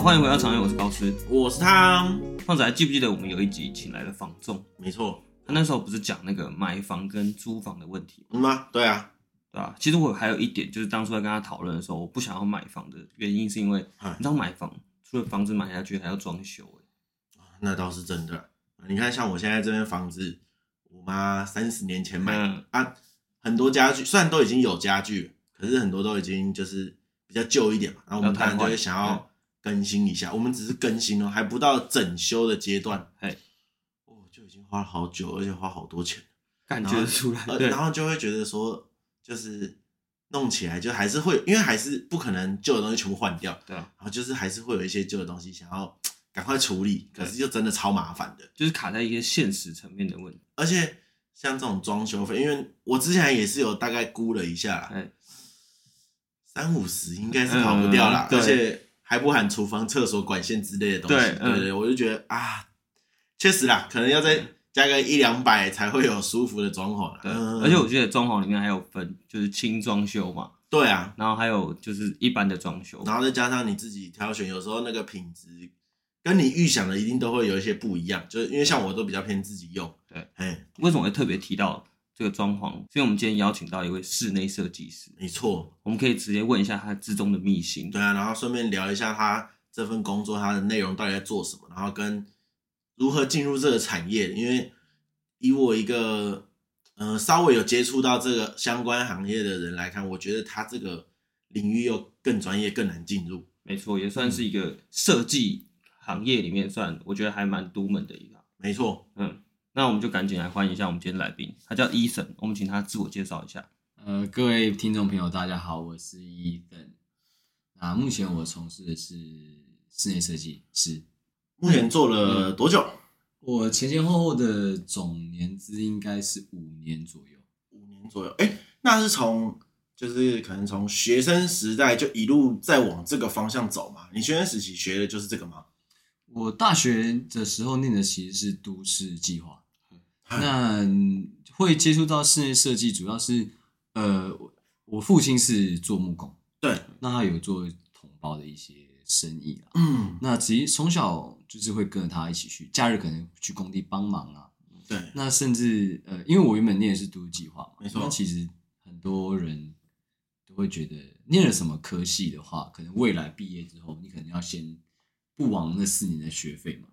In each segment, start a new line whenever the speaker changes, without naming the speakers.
好，欢迎回到长安，我是高斯，
我是汤。
胖子还记不记得我们有一集请来了房仲？
没错，
他那时候不是讲那个买房跟租房的问题吗？
嗯吗？对啊，
对啊。其实我还有一点，就是当初在跟他讨论的时候，我不想要买房的原因，是因为你知道买房除了房子买下去，还要装修欸。
那倒是真的。你看，像我现在这边房子，我妈三十年前买的、嗯、啊，很多家具虽然都已经有家具，可是很多都已经就是比较旧一点嘛。然后我们当然就会想要更新一下。我们只是更新哦，还不到整修的阶段。哎，哦，就已经花了好久，而且花好多钱，
感觉出来。
然后就会觉得说，就是弄起来就还是会，因为还是不可能旧的东西全部换掉。对啊。然后就是还是会有一些旧的东西想要。赶快处理，可是就真的超麻烦的，
就是卡在一些现实层面的问题。
而且像这种装修费，因为我之前也是有大概估了一下，三五十应该是跑不掉啦，而且还不含厨房、厕所管线之类的东西。对对对，我就觉得啊，确实啦，可能要再加个一两百才会有舒服的装潢。
而且我觉得装潢里面还有分，就是轻装修嘛。
对啊，
然后还有就是一般的装修，
然后再加上你自己挑选，有时候那个品质。跟你预想的一定都会有一些不一样，就是因为像我都比较偏自己用。对，哎，
为什么会特别提到这个装潢？所以我们今天邀请到一位室内设计师。
没错，
我们可以直接问一下他之中的秘辛。
对啊，然后顺便聊一下他这份工作，他的内容到底在做什么，然后跟如何进入这个产业。因为以我一个呃稍微有接触到这个相关行业的人来看，我觉得他这个领域又更专业、更难进入。
没错，也算是一个设计。行业里面算，我觉得还蛮独门的一个。
没错，
嗯，那我们就赶紧来欢迎一下我们今天来宾，他叫 Ethan，我们请他自我介绍一下。
呃，各位听众朋友，大家好，我是 Ethan。啊，目前我从事的是室内设计师。
目前做了多久？
我前前后后的总年资应该是五年左右。
五年左右，哎、欸，那是从就是可能从学生时代就一路在往这个方向走嘛？你学生时期学的就是这个吗？
我大学的时候念的其实是都市计划，那会接触到室内设计，主要是呃，我父亲是做木工，
对，
那他有做同胞的一些生意啊，嗯，那其实从小就是会跟着他一起去，假日可能去工地帮忙啊，
对，
那甚至呃，因为我原本念的是都市计划嘛，
没错，
那其实很多人都会觉得念了什么科系的话，可能未来毕业之后，你可能要先。不枉那四年的学费嘛，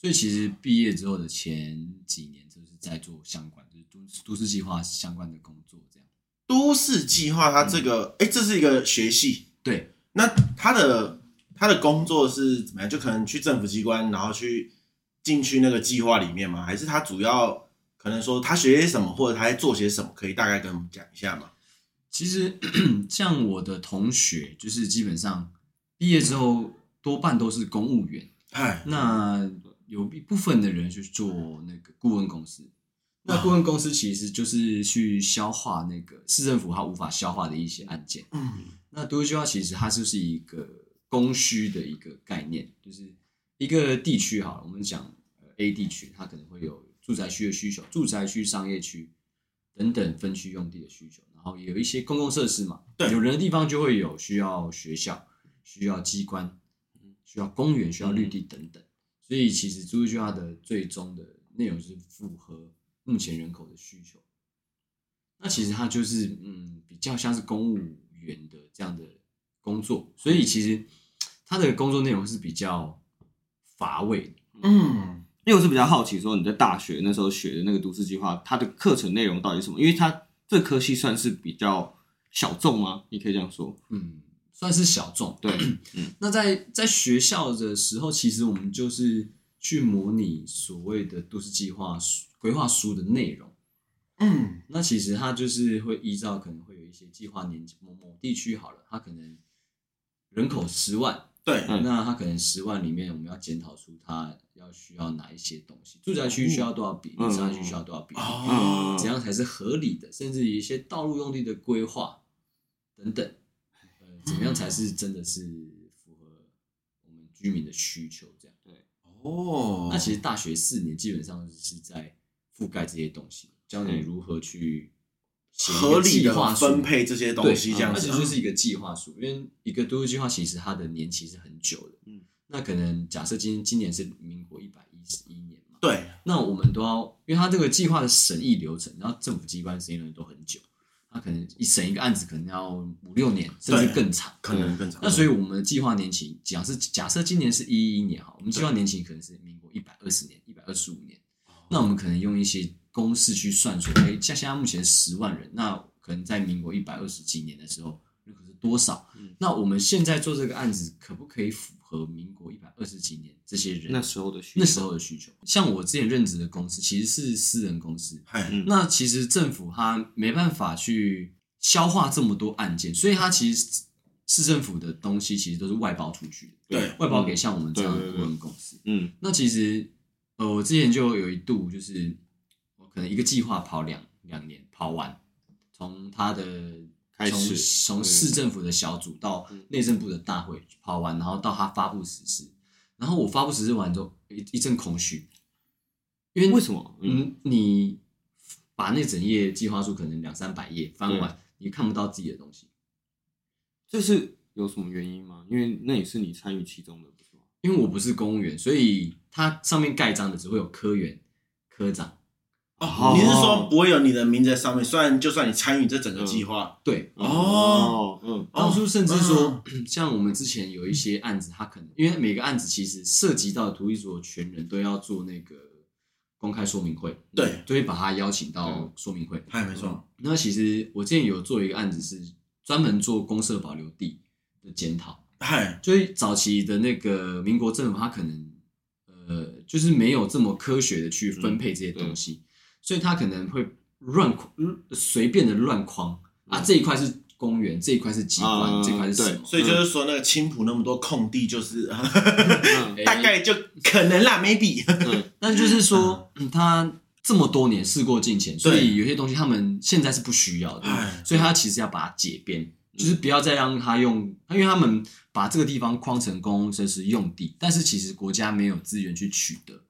所以其实毕业之后的前几年就是在做相关，就是都都市计划相关的工作。这样，
都市计划它这个，哎、嗯，这是一个学系，
对。
那他的他的工作是怎么样？就可能去政府机关，然后去进去那个计划里面吗？还是他主要可能说他学些什么，或者他在做些什么？可以大概跟我们讲一下吗？
其实 像我的同学，就是基本上毕业之后。多半都是公务员，
哎，
那有一部分的人去做那个顾问公司，那顾问公司其实就是去消化那个市政府它无法消化的一些案件。嗯，那都市计划其实它就是一个供需的一个概念，就是一个地区好了，我们讲 A 地区，它可能会有住宅区的需求，住宅区、商业区等等分区用地的需求，然后也有一些公共设施嘛，对，有人的地方就会有需要学校、需要机关。需要公园，需要绿地等等，嗯、所以其实都市计划的最终的内容是符合目前人口的需求。那其实它就是嗯，比较像是公务员的这样的工作，所以其实它的工作内容是比较乏味。
嗯，因为我是比较好奇，说你在大学那时候学的那个都市计划，它的课程内容到底是什么？因为它这科系算是比较小众吗？你可以这样说，
嗯。算是小众，对。那在在学校的时候，其实我们就是去模拟所谓的都市计划规划书的内容。嗯，那其实它就是会依照可能会有一些计划年某某地区好了，它可能人口十万，
对，
那它可能十万里面我们要检讨出它要需要哪一些东西，住宅区需要多少比例，商业区需要多少比例，怎样才是合理的，甚至一些道路用地的规划等等。怎么样才是真的是符合我们居民的需求？这样对哦。那其实大学四年基本上是在覆盖这些东西，教你如何去
合理的分配这些东西，这样子。
那其实就是一个计划书，因为一个都市计划其实它的年期是很久的。嗯。那可能假设今今年是民国一百一十一年嘛，
对，
那我们都要，因为他这个计划的审议流程，然后政府机关审议流程都很久，他可能一审一个案子可能要五六年，甚至更长，
可能更长。
那所以我们的计划年期，假设假设今年是一一年哈，我们计划年期可能是民国一百二十年、一百二十五年，那我们可能用一些公式去算出，哎，像现在目前十万人，那可能在民国一百二十几年的时候。多少？那我们现在做这个案子，可不可以符合民国一百二十几年这些人
那时候的需
那时候的需求？像我之前任职的公司，其实是私人公司。
嗯、
那其实政府他没办法去消化这么多案件，所以他其实市政府的东西其实都是外包出去，
对，
外包给像我们这样的顾问公司。
嗯，
那其实呃，我之前就有一度，就是我可能一个计划跑两两年跑完，从他的。从从市政府的小组到内政部的大会跑完，然后到他发布实施，然后我发布实施完之后一一阵空虚，因为
为什么？
嗯，你把那整页计划书可能两三百页翻完，你看不到自己的东西，
这是有什么原因吗？因为那也是你参与其中的，不是吗？
因为我不是公务员，所以它上面盖章的只会有科员、科长。
哦，你是说不会有你的名字在上面？虽然就算你参与这整个计划，
对，
哦，
嗯，当初甚至说，像我们之前有一些案子，他可能因为每个案子其实涉及到土地所有权人都要做那个公开说明会，
对，
就会把他邀请到说明会。
哎，没错。
那其实我之前有做一个案子，是专门做公社保留地的检讨。
嗨，
就是早期的那个民国政府，他可能呃，就是没有这么科学的去分配这些东西。所以他可能会乱随便的乱框啊，这一块是公园，这一块是机关，这一块是什么？
所以就是说，那个青浦那么多空地，就是 大概就可能啦，maybe。
但就是说，他这么多年事过境迁，所以有些东西他们现在是不需要的，所以他其实要把它解编，就是不要再让他用，因为他们把这个地方框成公共设施用地，但是其实国家没有资源去取得，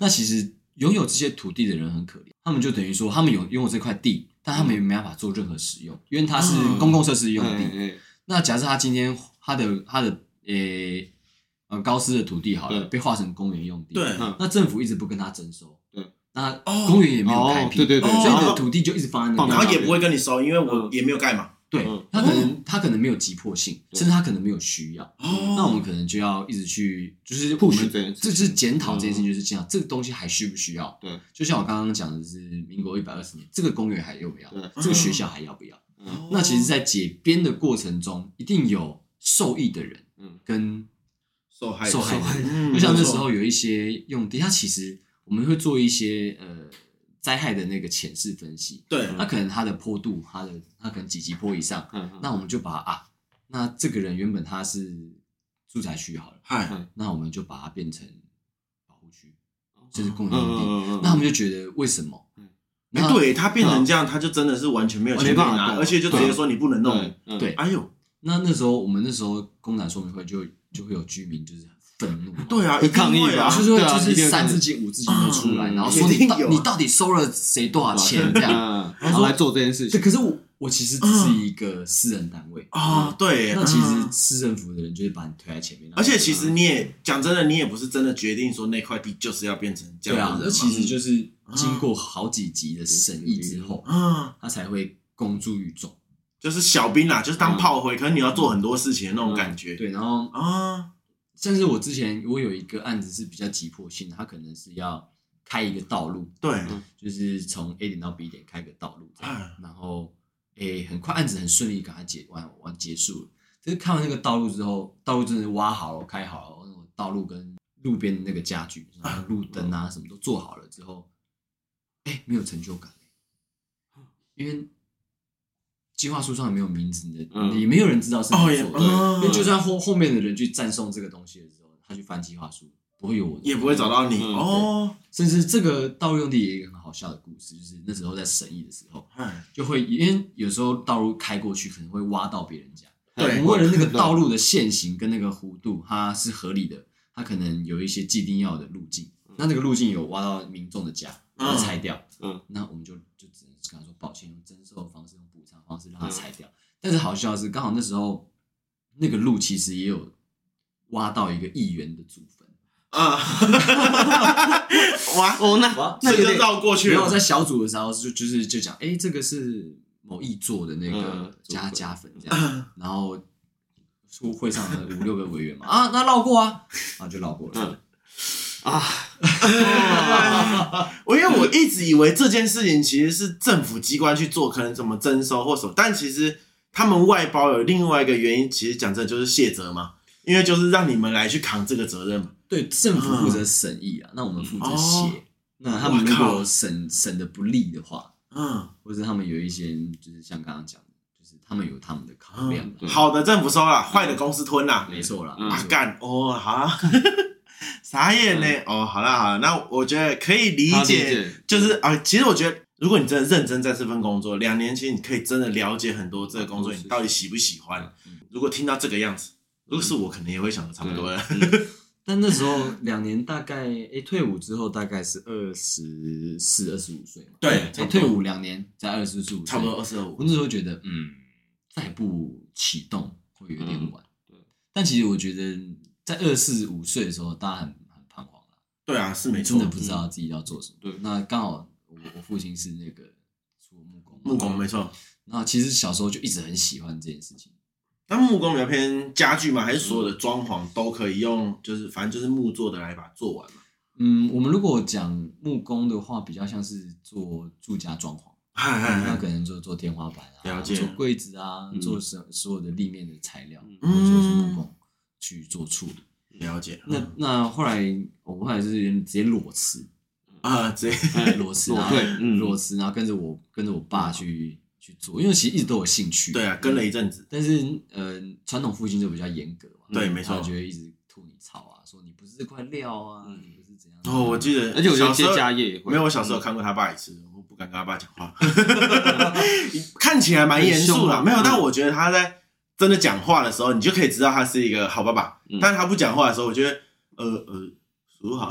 那其实。拥有这些土地的人很可怜，他们就等于说，他们有拥有这块地，但他们也没办法做任何使用，因为它是公共设施用地。嗯、那假设他今天他的他的诶呃高斯的土地好了，被划成公园用地，
对，
那政府一直不跟他征收，
对，
那公园也没有开辟，对对对，所以你的土地就一直放在那里，
然后也不会跟你收，因为我也没有盖嘛。
对，他可能他可能没有急迫性，甚至他可能没有需要。那我们可能就要一直去，就是我们这就是检讨这件事情，就是这样，这个东西还需不需要？
对，
就像我刚刚讲的是，民国一百二十年，这个公园还要不要？这个学校还要不要？那其实，在解编的过程中，一定有受益的人，嗯，跟
受害
受害人。就像那时候有一些用地，它其实我们会做一些呃。灾害的那个潜势分析，
对，
那可能它的坡度，它的它可能几级坡以上，嗯，那我们就把啊，那这个人原本他是住宅区好了，
嗨，
那我们就把它变成保护区，就是共同地，那他们就觉得为什么？
哎，对他变成这样，他就真的是完全没有钱拿，而且就直接说你不能弄，
对，
哎呦，
那那时候我们那时候公展说明会就就会有居民就是。愤怒，
对啊，一抗议啊，
就是就是三字经五字经都出来，然后说你到你到底收了谁多少钱这样，
然后来做这件事情。
可是我我其实只是一个私人单位。
啊，对，
那其实市政府的人就会把你推在前面。
而且其实你也讲真的，你也不是真的决定说那块地就是要变成这样的。对啊，
那其实就是经过好几级的审议之后，嗯，他才会公诸于众，
就是小兵啦，就是当炮灰，可是你要做很多事情的那种感觉。
对，然后啊。甚至我之前我有一个案子是比较急迫性的，他可能是要开一个道路，
对，
就是从 A 点到 B 点开个道路这样，然后诶很快案子很顺利，赶快解完完结束了。就是看完那个道路之后，道路真的挖好了，开好了，那种道路跟路边的那个家具，然后路灯啊什么都做好了之后，哎，没有成就感，因为。计划书上也没有名字的，也没有人知道是你做的。因为就算后后面的人去赞颂这个东西的时候，他去翻计划书，不会有我，
也不会找到你哦。
甚至这个道路用地也有一个很好笑的故事，就是那时候在审议的时候，就会因为有时候道路开过去可能会挖到别人家，对，为了那个道路的线型跟那个弧度，它是合理的，它可能有一些既定要的路径，那那个路径有挖到民众的家，要拆掉，嗯，那我们就就只能跟他说抱歉，用征收的方式。方式让它拆掉，但是好笑的是，刚好那时候那个路其实也有挖到一个议员的祖坟。
啊！哇
哦，那
哇
那就绕过去了。
然后在小组的时候就就是就讲，哎，这个是某议座的那个
嗯
加加粉这样，然后出会上的五六个委员嘛，啊，那绕过啊，啊就绕过了。
啊，
我 因为我一直以为这件事情其实是政府机关去做，可能怎么征收或什么，但其实他们外包有另外一个原因，其实讲真的就是卸责嘛，因为就是让你们来去扛这个责任嘛。
对，政府负责审议啊，那我们负责写。
哦
那他们如果审审的不利的话，
嗯，
或者他们有一些就是像刚刚讲的，就是他们有他们的考量。
好的政府收了，坏的公司吞了。
没错啦，
嗯
啊干哦，好啊，傻眼呢。哦，好了好了，那我觉得可以理解
解，
就是啊，其实我觉得，如果你真的认真在这份工作，两年其实你可以真的了解很多这个工作，你到底喜不喜欢。如果听到这个样子，如果是我，可能也会想的差不多了。
但那时候两年大概，哎，退伍之后大概是二十四、二十五岁嘛。
对
哎，退伍两年在二十四五岁，
差不多二十五
我。那时候觉得，嗯，再不启动会有点晚。
对
但其实我觉得，在二四五岁的时候，大家很
对啊，是没错。
真的不知道自己要做什么。
对
那刚好我我父亲是那个做木工，
木工没错。
那其实小时候就一直很喜欢这件事情。
那木工比较偏家具吗？还是所有的装潢都可以用？就是反正就是木做的来把它做完嘛。
嗯，我们如果讲木工的话，比较像是做住家装潢，那可能就做天花板啊，做柜子啊，
嗯
做所所有的立面的材料，
嗯
就是木工去做处理。
了解。
那那后来我后来是直接裸辞，
啊，直接
裸辞啊，
对嗯
裸辞，然后跟着我跟着我爸去去做，因为其实一直都有兴趣。
对啊，跟了一阵子。
但是呃，传统父亲就比较严格嘛，
对没错
他就会一直吐你槽啊，说你不是这块料啊，不是怎样。
哦，我记得，
而且我觉得接
小时候
家业也会
没有，我小时候看过他爸一次，我不敢跟他爸讲话，看起来蛮严肃啦。
很凶啊
没有，
嗯
但我觉得他在真的讲话的时候，你就可以知道他是一个好爸爸。
嗯。
但是他不讲话的时候，我觉得，呃呃，叔好，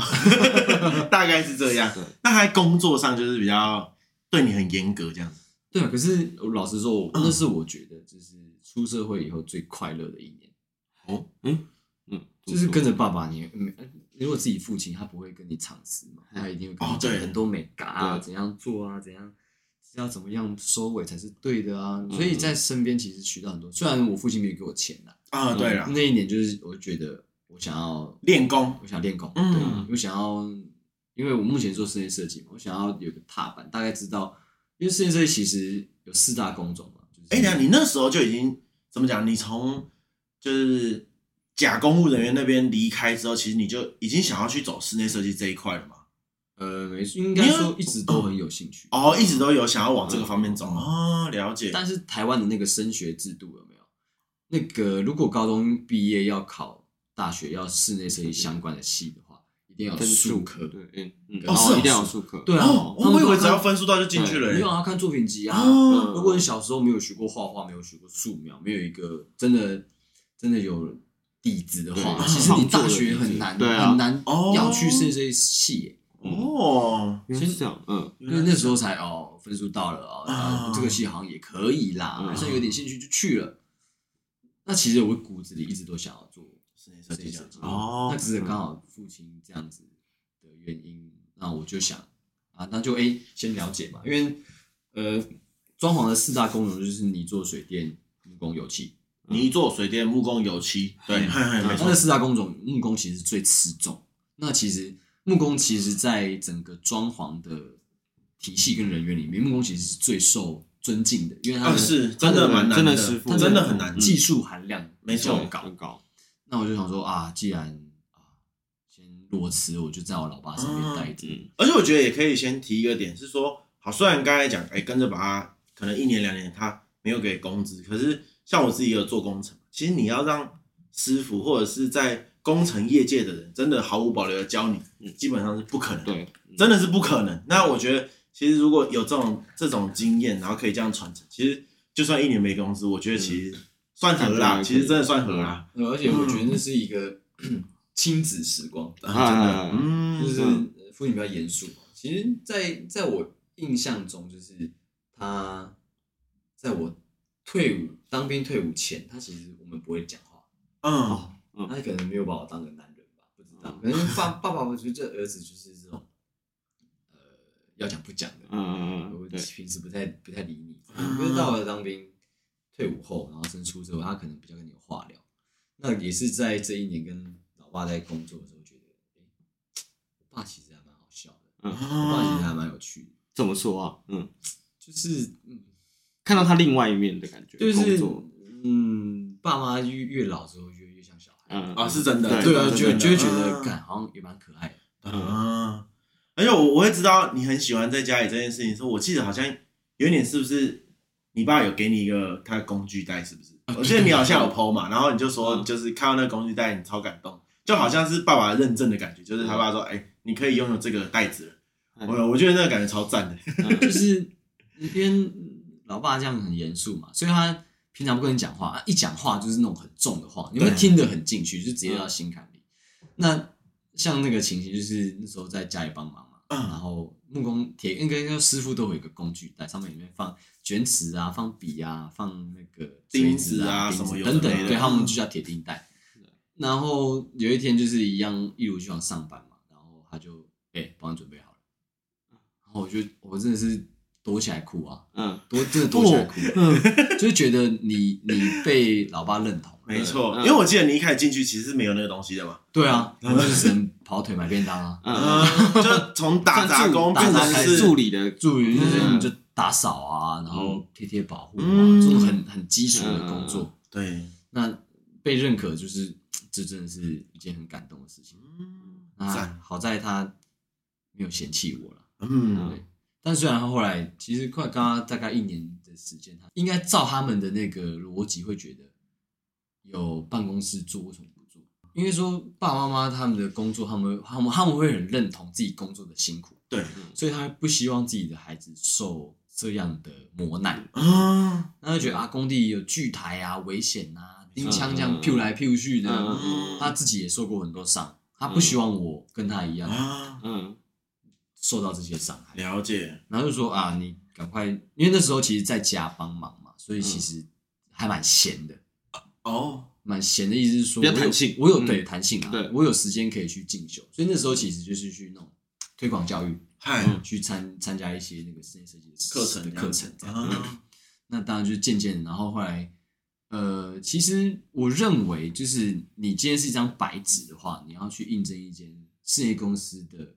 大概是这样。
对。
那他在工作上就是比较对你很严格这样子。
对啊，可是我老实说，那是我觉得就是出社会以后最快乐的一年，
哦，
嗯嗯，
就是跟着爸爸你，嗯如果自己父亲他不会跟你藏私嘛，他一定会跟你讲很多美感啊，怎样做啊，怎样要怎么样收尾才是对的啊，
嗯
所以在身边其实学到很多。虽然我父亲没有给我钱啦，
啊，对了，
那一年就是我觉得我想要
练功，
我想练功，
嗯
对，我想要，因为我目前做室内设计嘛，我想要有个踏板，大概知道，因为室内设计其实有四大工种嘛，就是
哎，等一下你那时候就已经怎么讲？你从就是假公务人员那边离开之后，其实你就已经想要去走室内设计这一块了嘛？
呃，没错，应该说一直都很有兴趣。
哦，一直都有想要往这个方面走
啊
哦，了解。
但是台湾的那个升学制度有没有？那个如果高中毕业要考大学要室内设计相关的系的话，一定要数科。
对，嗯嗯，
哦
一定要有术科，
对啊
哦，
他们都看
我以为只要分数到就进去了欸。
没有啊，看作品集啊。
哦
如果你小时候没有学过画画，没有学过素描，没有一个真的真的有底子的
话，
其实你大学很
难，
很难
哦
要去室内设计系耶。
哦，
原来是这样，嗯，
因为那时候才哦，分数到了哦，这个戏好像也可以啦，
嗯
好像有点兴趣就去了。那其实我骨子里一直都想要做
室内设计这样子
那
哦，
只是刚好父亲这样子的原因，那我就想啊，那就哎、欸先了解嘛，因为呃，装潢的四大功能就是泥做、水电、木工、油漆。
泥做、水电、木工、油漆，对。
那这四大工种，木工其实是最吃重。那其实木工其实在整个装潢的体系跟人员里面，木工其实是最受尊敬的，因为他
啊，是真的蛮难
真的师傅
他
真的很难。
技术含量
没错
比较高
很。高，
那我就想说啊，既然啊先裸辞，我就在我老爸身边待着。
嗯
而且我觉得也可以先提一个点，是说，好，虽然刚才讲，哎，跟着把他可能一年两年他没有给工资，可是像我自己也有做工程，其实你要让师傅或者是在工程业界的人真的毫无保留的教你，
嗯。
基本上是不可能，，
对，
真的是不可能。那我觉得，其实如果有这种这种经验，然后可以这样传承，其实就算一年没工资，我觉得其实算合啦，
嗯
其实真的算合啦，
呃而且我觉得那是一个亲子时光，
啊。真的。
就是
嗯
父亲比较严肃。其实在，在我印象中，就是他在我退伍当兵退伍前，他其实我们不会讲话。
嗯，
哦
他可能没有把我当个男人吧，不知道。可能爸 爸爸，我觉得这儿子就是这种，呃，要讲不讲的。
嗯嗯嗯。
我平时不太不太理你，因为到了当兵退伍后，然后升初之后，他可能比较跟你有话聊。那也是在这一年跟老爸在工作的时候，觉得，哎，我爸其实还蛮好笑的。嗯，我爸其实还蛮有趣的。
怎么说啊？嗯，
就是嗯，
看到他另外一面的感觉。
就是嗯，爸妈越越老之后越越像小孩。
嗯啊，是真的。
对啊，就就会觉得，感好像也蛮可爱的。
嗯，而且我我会知道你很喜欢在家里这件事情，说我记得好像有一点是不是？你爸有给你一个他的工具袋，是不是？我记得你好像有 PO 嘛，然后你就说，就是看到那个工具袋，你超感动，就好像是爸爸认证的感觉，就是他爸说，哎，你可以拥有这个袋子了。我我觉得那个感觉超赞的，
就是因为老爸这样很严肃嘛，所以他平常不跟你讲话，一讲话就是那种很重的话，你会听得很进去，就直接到心坎里。那像那个情形，就是那时候在家里帮忙。嗯，然后木工铁应该说师傅都有一个工具袋，上面里面放卷尺啊，放笔啊，放那个
钉子啊，什么
等等，对，他们就叫铁钉袋。然后有一天就是一样，一如既往上班嘛，然后他就哎帮你准备好了，然后我就我真的是躲起来哭啊，嗯，躲真的躲起来哭，嗯，就是觉得你你被老爸认同。
没错，因为我记得你一开始进去其实是没有那个东西的嘛。
对啊，然后就是只能跑腿买便当啊。
嗯，就从打杂工变成是
助理的
助理，就是你就打扫啊，然后贴贴保护啊，这种很很基础的工作。
对，
那被认可就是这真的是一件很感动的事情。那好在他没有嫌弃我了。嗯，对。但虽然他后来其实快刚刚大概一年的时间，他应该照他们的那个逻辑会觉得。有办公室做，为什么不做？因为说爸爸妈妈他们的工作，他们他们他们会很认同自己工作的辛苦，
对，
所以他不希望自己的孩子受这样的磨难啊。他就觉得啊，工地有锯台啊，危险啊，钉枪这样飘来飘去的，他自己也受过很多伤，他不希望我跟他一样，嗯，受到这些伤害。
了解，
然后就说啊，你赶快，因为那时候其实在家帮忙嘛，所以其实还蛮闲的。
哦，
蛮闲的意思是说，
比较弹性，
我有对弹性啊，对，我有时间可以去进修，所以那时候其实就是去那种推广教育，嗨，去参参加一些那个室内设计的课程课程这样。那当然就是渐渐，然后后来，呃，其实我认为就是你今天是一张白纸的话，你要去应征一间事业公司的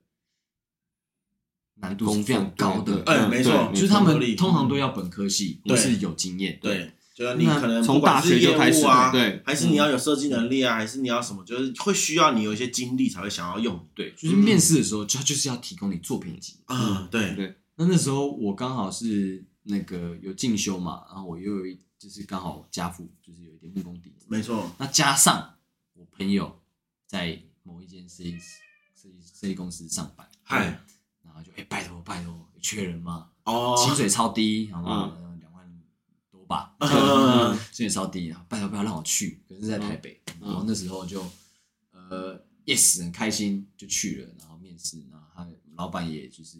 难度是非常高的，
嗯，没错，
就是他们通常都要本科系，都是有经验，
对。就是你可能从大学就开始啊，对，还是你要有设计能力啊，还是你要什么，就是会需要你有一些经历才会想要用。
对，就是面试的时候，就就是要提供你作品集。
啊。对。对。
那那时候我刚好是那个有进修嘛，然后我又有一就是刚好家父就是有一点木工底子，
没错。
那加上我朋友在某一间设计设计设计公司上班，嗨，然后就哎拜托拜托，缺人吗？哦，薪水超低，好吗？两万多吧，薪水超低啊，拜托不要让我去。可是，在台北，然后那时候就呃，yes，很开心就去了，然后面试，然后他老板也就是，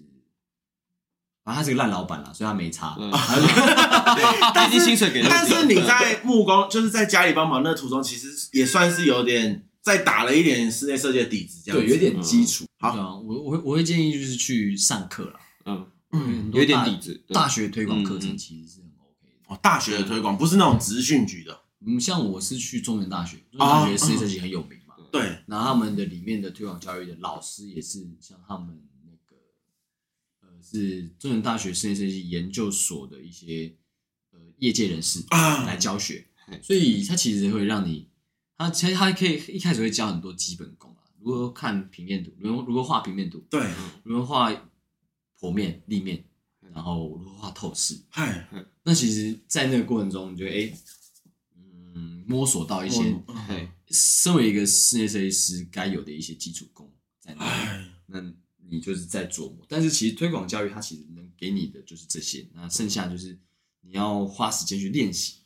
反正他是个烂老板啦，所以他没差。
但是薪水给，
但是你在木工，就是在家里帮忙那途中，其实也算是有点在打了一点室内设计的底子，这样
对，有点基础。好，我我会我会建议就是去上课了，嗯。
嗯，有点底子，
大学推广课程其实是很 OK 的。哦。
大学的推广不是那种职训局的，
嗯，像我是去中原大学，中原大学室内设计很有名嘛，
对，
然后他们的里面的推广教育的老师也是像他们那个，呃，是中原大学室内设计研究所的一些呃业界人士来教学，所以他其实会让你，他其实他可以一开始会教很多基本功啊，如何看平面图，如何如何画平面图，
对，
如何画剖面、立面。然后如何画透视？嗨，那其实，在那个过程中，你觉得哎，嗯，摸索到一些，对，身为一个室内设计师该有的一些基础功在那里，那你就是在琢磨。但是其实推广教育，它其实能给你的就是这些，那剩下就是你要花时间去练习，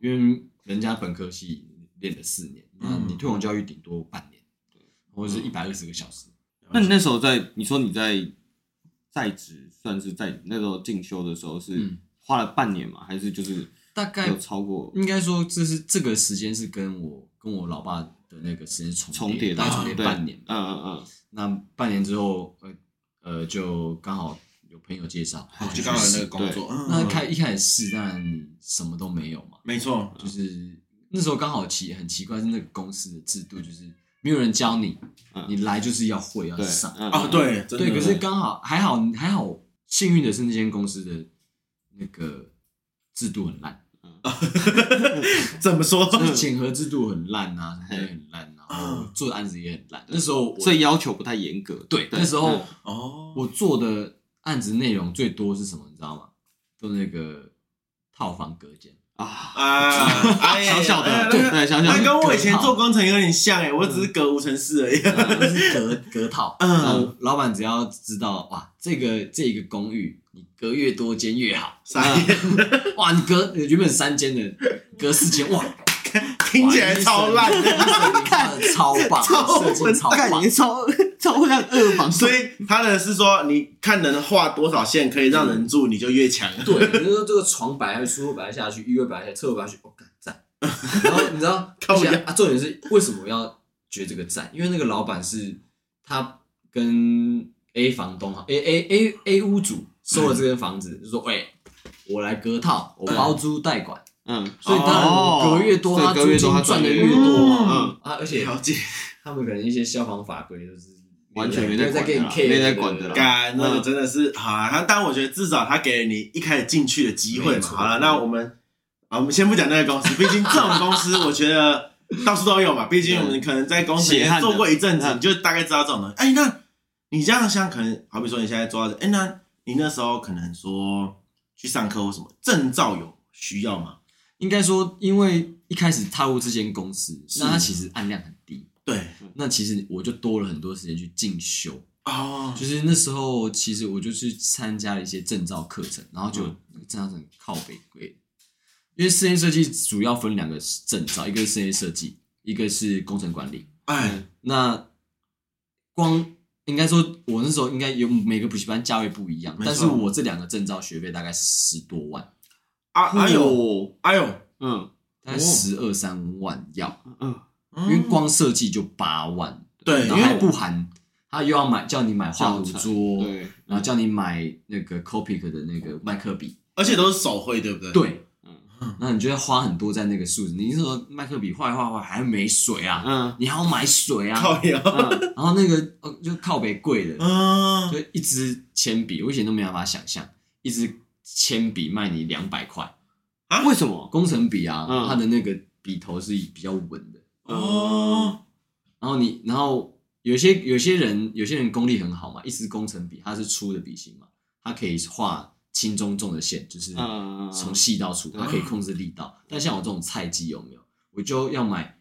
因为人家本科系练了四年，那你推广教育顶多半年，或者是一百二十个小时。
那你那时候在，你说你在。在职算是在那时候进修的时候是花了半年嘛，还是就是大概有超过？
应该说这是这个时间是跟我跟我老爸的那个时间重
重叠
大概重叠
对
半年。
嗯嗯嗯，
那半年之后，呃呃，就刚好有朋友介绍，
哦就刚好那个工作。嗯
那开一开始试，当然你什么都没有嘛，
没错，
就是那时候刚好奇很奇怪，是那个公司的制度就是没有人教你，
嗯
你来就是要会要
对
上。
嗯
哦，对，真的
对，可是刚好还好还好，幸运的是那间公司的那个制度很烂，
怎么说？
就是检核制度很烂啊，什么也很烂，然后做的案子也很烂。那时候我
所以要求不太严格。
对那时候
嗯
哦，
我做的案子内容最多是什么，你知道吗？做那个套房隔间。
啊，
啊，哎呀
小小的
哎呀
对
那个
对小小的
那跟我以前做工程有点像哎，我只是隔五层室而已。
就是隔 隔套，
嗯。
然后老板只要知道哇，这个这个公寓你隔越多间越好，
三间，
哇，你隔原本三间的隔四间，哇，
听起来超烂的。
的，超棒，
超
设计超棒
感觉，超超像二房，
所以他的是说，你看能画多少线可以让人住，你就越强。
对，比如说这个床摆下去，书桌摆下去，衣柜摆下去，厕所摆下去，我干赞。然后你知道，
靠腰
而且啊，重点是为什么要觉得这个赞？因为那个老板是他跟 A 房东哈，A A A A 屋主收了这间房子，就说，喂，我来隔套，我包租代管，
嗯，
所以当然隔越多，他租金
隔越多他
赚的越多啊。
嗯，
啊，而且
了解，
他们可能一些消防法规都是
完全没在管的没
在
管的啦
干那个真的是好啊。他但我觉得至少他给了你一开始进去的机会嘛。好了，那我们啊，我们先不讲那个公司，毕竟这种公司我觉得到处都有嘛。毕竟我们可能在工程
血汗的
业做过一阵子，
嗯
你就大概知道这种东西。哎，那你这样像可能，好比说你现在做到这，哎，那你那时候可能说去上课或什么证照有需要吗？
应该说，因为一开始踏入这间公司，那它其实案量很低，
对，
那其实我就多了很多时间去进修。
哦，
就是那时候，其实我就去参加了一些证照课程，然后就那个证照很靠北贵。因为室内设计主要分两个证照，一个是室内设计，一个是工程管理。
哎，
那光应该说，我那时候应该有每个补习班价位不一
样，
但是我这两个证照学费大概十多万，
啊，哎呦，
呦，
哎呦，
嗯。
大概十二三万要。
嗯，
因为光设计就八
万，对
然后还不含他又要买叫你买画图桌，
对，
然后叫你买那个 Copic 的那个麦克笔，
而且都是手绘，对不对？，
对，
嗯。
那你就要花很多在那个数字。你那时候麦克笔画一画画还没水啊，
嗯。
你还要买水啊，
靠呀，
嗯。
然后那个呃就靠北贵的，
嗯，
就一支铅笔，我以前都没办法想象，一支铅笔卖你两百块。
啊，为什么？
工程笔啊，
嗯。
它的那个笔头是比较稳的。
哦，
然后你，然后有些有些人有些人功力很好嘛，一支工程笔它是粗的笔芯嘛，它可以画轻中重的线，就是
嗯
从细到粗，它可以控制力道。但像我这种菜鸡有没有？我就要买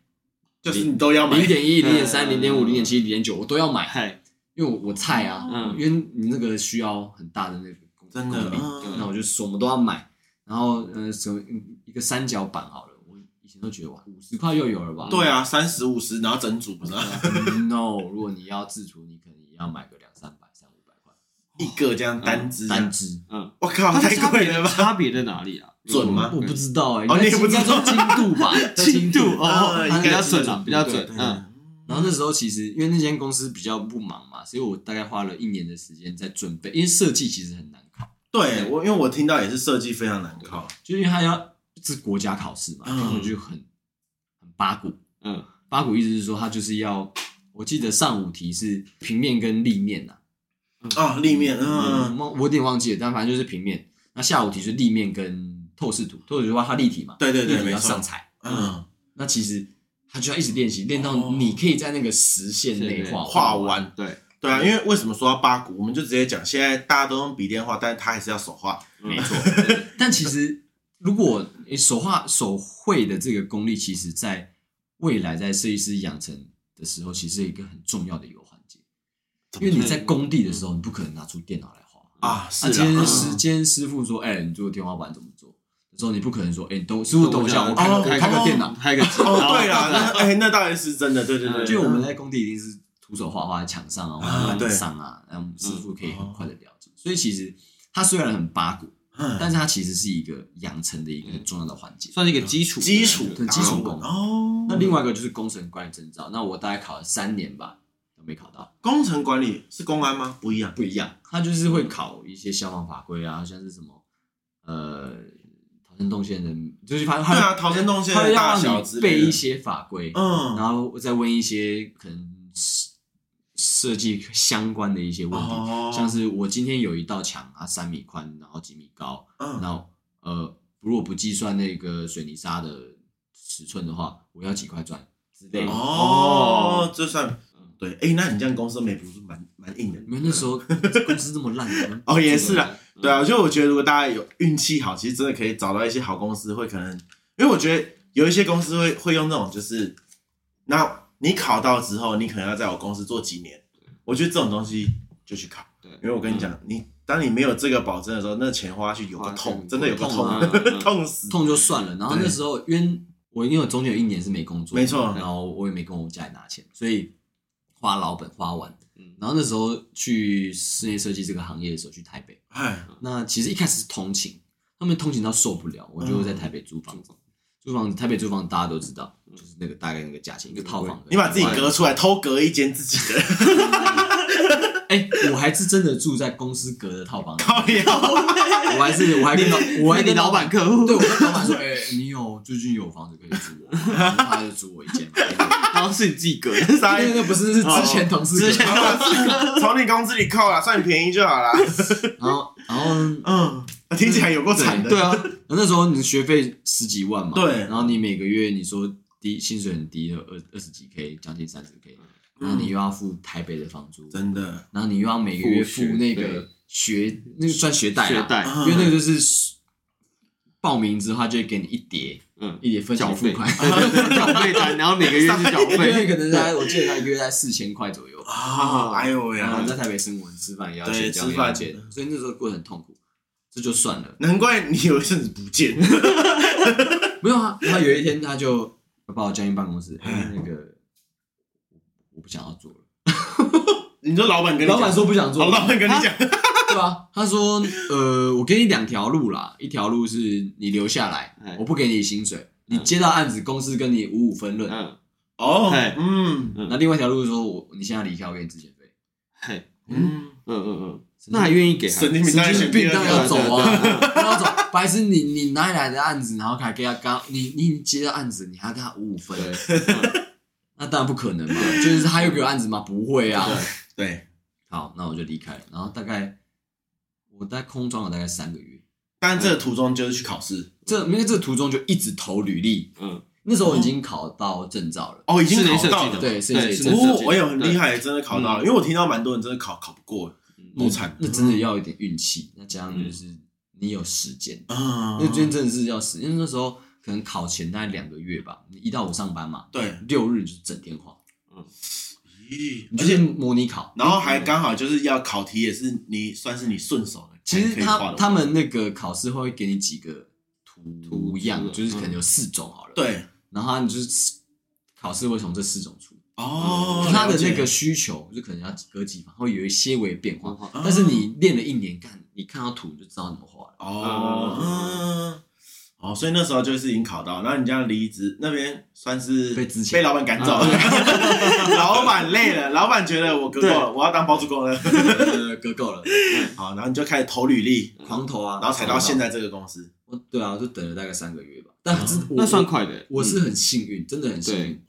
就是你都要买。
零点一、零点三、
嗯
零点五、零点七、零点九，我都要买，
嗨，
因为我我菜啊，
嗯。
因为你那个需要很大的那个功
真的
那我就什么都要买。然后呃，什么一个三角板好了，我以前都觉得哇，五十块又有了吧？
对啊，三十五十，然后整组不是
嗯 No，如果你要自厨，你可能也要买个两三百、三五百块
一个这样单支，
单支。
嗯，
我靠，太贵了吧？
差别在哪里啊？
准吗
我不知道哎、欸，
哦你也不
说精度吧？
精度哦，
应该
比较
是
准啊，比
较
准，嗯
然后那时候其实因为那间公司比较不忙嘛，所以我大概花了一年的时间在准备，因为设计其实很难考，
对我，因为我听到也是设计非常难考，
就因为它要是国家考试嘛，
嗯。
然后就很很八股。
嗯。
八股意思是说，它就是要，我记得上五题是平面跟立面呐、
哦，立面，嗯，
嗯，我我有点忘记了，但反正就是平面。那下午题是立面跟透视图，透视图的话它立体嘛，
对对对
要上彩。
嗯，
那其实他就要一直练习，练到
哦。
你可以在那个实线内画
画完，
对，
对啊，因为为什么说要八股，我们就直接讲，现在大家都用笔电画，但是他还是要手画，
没错。但其实如果你手画手绘的这个功力，其实在未来在设计师养成的时候，其实是一个很重要的一个环节。因为你在工地的时候，你不可能拿出电脑来画
啊，
那
是
今天
的，
师今天师傅说，哎，你做天花板怎么做？的时候你不可能说，哎，都师傅等我一下，我开开个电脑。
开个机
哦，对啊，那哎，那当然是真的，对对对，
就我们在工地一定是徒手画画在墙上啊，
啊
或者
对
板上啊，让师傅可以很快的了解。所以其实它虽然很八股，
嗯
但是它其实是一个养成的一个很重要的环节。
算是一个基础，
基础
对基础功
哦。
那另外一个就是工程管理证照，那我大概考了三年吧，都没考到。
工程管理是公安吗？不一样，
不一样，它就是会考一些消防法规啊，像是什么呃逃生动线的，就是反正
对啊，
它
逃生
动线
的大小之类的
背一，些法规，
嗯，
然后再问一些可能设设计相关的一些问题，
哦。
像是我今天有一道墙啊，三米宽，然后几米高，
嗯。
然后呃，如果不计算那个水泥沙的尺寸的话，我要几块砖之类的。
哦，这算对，哎，那你这样公司美不是蛮蛮硬的，
你们那时候 公司这么烂，
哦也是啊，
嗯
对啊，就我觉得如果大家有运气好，其实真的可以找到一些好公司，会可能，因为我觉得有一些公司会会用那种就是，那你考到之后，你可能要在我公司做几年，我觉得这种东西就去考，
对
因为我跟你讲，你当你没有这个保证的时候，那钱花下去有个
花
痛，
去
真的有个痛
痛啊，
痛死，
痛就算了。然后那时候因为我因为我中间有一年是没工作，
没错
然后我也没跟我家里拿钱，所以花老本花完。
嗯
然后那时候去室内设计这个行业的时候，去台北。
哎，
那其实一开始是通勤，他们通勤到受不了，我就在台北租房子。租房子，台北租房子大家都知道，就是那个大概那个价钱，一个套房。
你把自己隔出来，偷隔一间自己的，
哎，我还是真的住在公司隔的套房里，
靠腰，
我还是我还跟老我还跟
你老板客户，
对，我跟老板说，哎、你有最近有房子可以租我就租我一间嘛。
然后是你自己隔的，
啥
那个不是是之前同事
之前
同事 从你工资里扣了，算你便宜就好啦。
然后然后
嗯，听起来有够惨的。
对啊，那时候你的学费十几万嘛，
对
然后你每个月你说低薪水很低，二二十几 K，将近三十 K，然后你又要付台北的房租，
真的，
然后你又要每个月付那个学那个算学贷，
学贷，
啊。
因为那个就是报名之后他就会给你一叠
嗯，
一叠分期
缴费，
付款，
缴费。单，然后每个月是缴
一个月
费，
可能在我记得他一个月在四千块左右。
啊，哎呦喂呀。
然后在，台北生活吃饭也要
对
钱，交
吃
饭。钱，所以那时候过得很痛苦。这就算了，
难怪你有一阵子不见。
没有啊。然后有一天他就把我叫进办公室，那个我不想要做了。
你说老板跟你讲
老板说不想做
哦，老板跟你讲，
对吧？他说，呃，我给你两条路啦，一条路是你留下来
哎，
我不给你薪水，你接到案子，公司跟你五五分论。
嗯，
哦
嘿，
嗯
那另外一条路是说我你现在离开，我给你资遣费。
嘿，
嗯，
嗯嗯嗯，那还愿意给他？
神经病当然
神经病
选第二个
当然要走啊，要走。白痴，你你哪里来的案子，然后还给他刚你你接到案子，你还要跟他五五分，那当然不可能嘛。就是他又给我案子吗？不会啊。
对，
好，那我就离开了。然后大概我在空装了大概三个月，
但这个途中就是去考试。
这因为这个途中就一直投履历。
嗯，
那时候我已经考到证照了，
哦，已
经
考到了。
对室
对，
内设计
哦
室内设计，
我有很厉害，真的考到了，
嗯
因为我听到蛮多人真的考考不过。
那
多惨
那真的要一点运气，那加上就是你有时间，
啊
那今天真的是要时，因为那时候可能考前大概两个月吧，一到五上班嘛，
对，
六日就是整天画。
嗯，咦
你就是
而且
模拟考。
然后还刚好就是要考题，也是你算是你顺手的，
其
实
他他们那个考试会给你几个
图
图
样，
就是可能有四种好了，，
对
然后你就是考试会从这四种出，
哦，
他的那
个
需求就可能要隔几房会有一些微变化，
哦
但是你练了一年，看你看到图就知道怎么画了。
哦，嗯，哦，所以那时候就是已经考到，然后你这样离职那边算是
被之前。
被老板赶走。了，老板累了，老板觉得我割够了，我要当包租公了，
呃，割够了，
好，然后你就开始投履历，
狂投啊，
然后才到现在这个公司，
我对啊，就等了大概三个月吧。但
那算快的，
我是很幸运，真的很幸
运。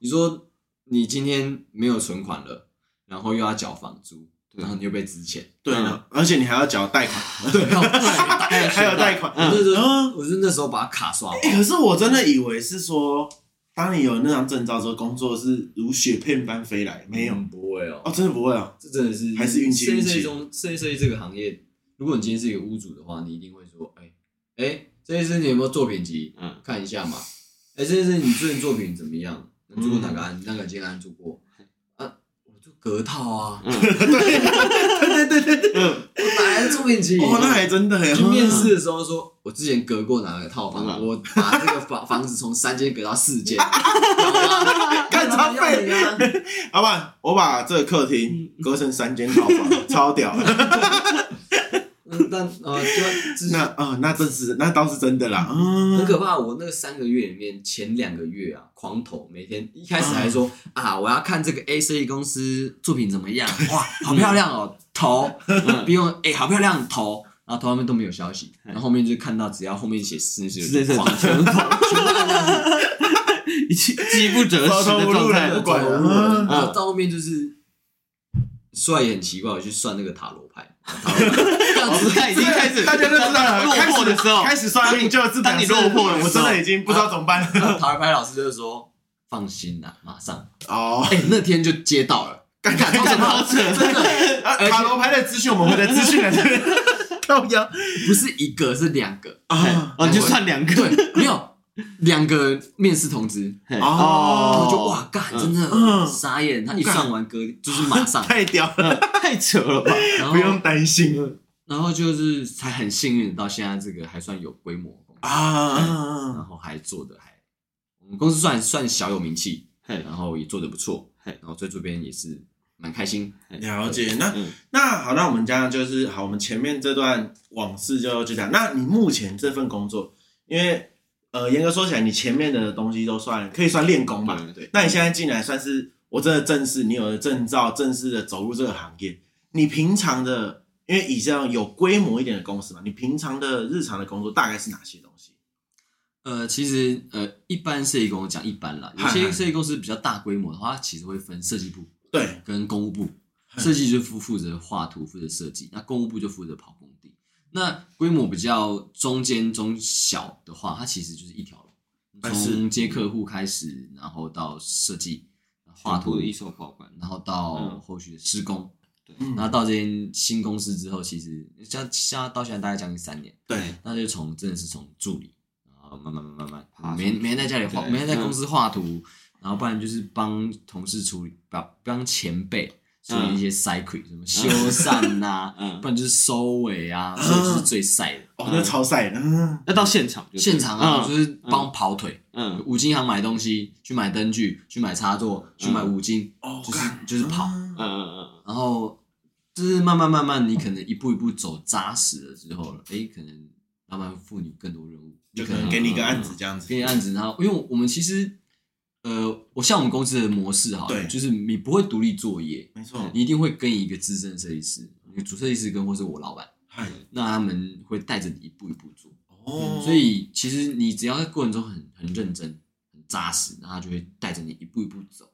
你说你今天没有存款了，然后又要缴房租，然后你又被支遣，
对了，而且你还要缴贷款，
对，还有还有
贷款，
我那时候
嗯
我是那时候把卡刷爆
欸，可是我真的以为是说，当你有那张证照之后，工作是如雪片般飞来，没有
嗯不会哦，
哦，真的不会哦，
这真的是
还是运气
设计中设计设计这个行业，如果你今天是一个屋主的话，你一定会说，哎哎，设计师你有没有作品集？
嗯，
看一下嘛。哎，设计师你最近作品怎么样？你做过哪个案？哪个接案做过？啊，我就隔套啊，
嗯，
对对对对，
嗯，
我哪来的作品集？
哦，那还真的耶，
去面试的时候说，我之前隔过哪个套房，
嗯
我把这个房房子从三间隔到四间，
干超
要你啊！
老板，我把这个客厅隔成三间套房，超屌
但啊，就
那啊，那真是那倒是真的啦，嗯，
很可怕。我那个三个月里面，前两个月啊，狂投，每天一开始还说啊，我要看这个 A 设计公司作品怎么样，哇，好漂亮哦，投，不用哎，好漂亮，投，然后投后面都没有消息，然后后面就看到只要后面写室内设计，狂全狂，全部按下 去，
一气饥不择食的状态，
不管，然后到后面就是。说来也很奇怪，我去算那个塔罗牌，塔罗牌
已经开始，
大家都知道了。
落魄的时候，
开始算命，就是当你落魄了，我真的已经不知道怎么办了。
塔罗牌老师就是说：“放心啦，马上。”
哦，
哎，那天就接到了，
干干超扯，真的。塔罗牌的资讯，我们会在资讯栏这边。靠腰，
不是一个，是两个
啊，你，就算两个，
对，没有。两个面试通知。
哦，
我就哇干，真的傻眼。他一上完歌就是马上，
太屌了，
太扯了吧？
不用担心。
然后就是才很幸运到现在这个还算有规模
啊，
然后还做的还，我们公司算算小有名气，然后也做的不错，然后在这边也是蛮开心。
了解，那那好，那我们这样就是好，我们前面这段往事就就这样。那你目前这份工作，因为。呃，严格说起来，你前面的东西都算可以算练功吧？对。那你现在进来算是我真的正式，你有了证照，正式的走入这个行业。你平常的，因为以这样有规模一点的公司嘛，你平常的日常的工作大概是哪些东西？
呃，其实呃，一般设计公司讲一般啦，有些设计公司比较大规模的话，它其实会分设计部
对跟
工务部，设计就负负责画图，负责设计，那工务部就负责跑。那规模比较中间中小的话，它其实就是一条龙，从接客户开始，然后到设计、画图的一手包办，然后到后续的施工。对，然后到这间新公司之后，其实像像到现在大概将近三年。
对，
那就从真的是从助理，然后慢慢慢慢慢慢，每每天在家里画，每天在公司画图，然后不然就是帮同事处理，帮帮前辈。处理一些晒亏，什么修缮呐，不然就是收尾啊，这是最晒的。
哦，那超晒的。
那到现场，
现场啊，就是帮跑腿。嗯，五金行买东西，去买灯具，去买插座，去买五金，就是就是跑。嗯嗯嗯。然后就是慢慢慢慢，你可能一步一步走扎实了之后了，哎，可能慢慢赋予更多任务，
就可能给你一个案子这样子。
给你案子，然后因为我们其实。呃，我像我们公司的模式哈，对，就是你不会独立作业，
没错，
你一定会跟一个资深设计师，你主设计师跟或是我老板，
嗨，
那他们会带着你一步一步做，哦，所以其实你只要在过程中很很认真、很扎实，那他就会带着你一步一步走，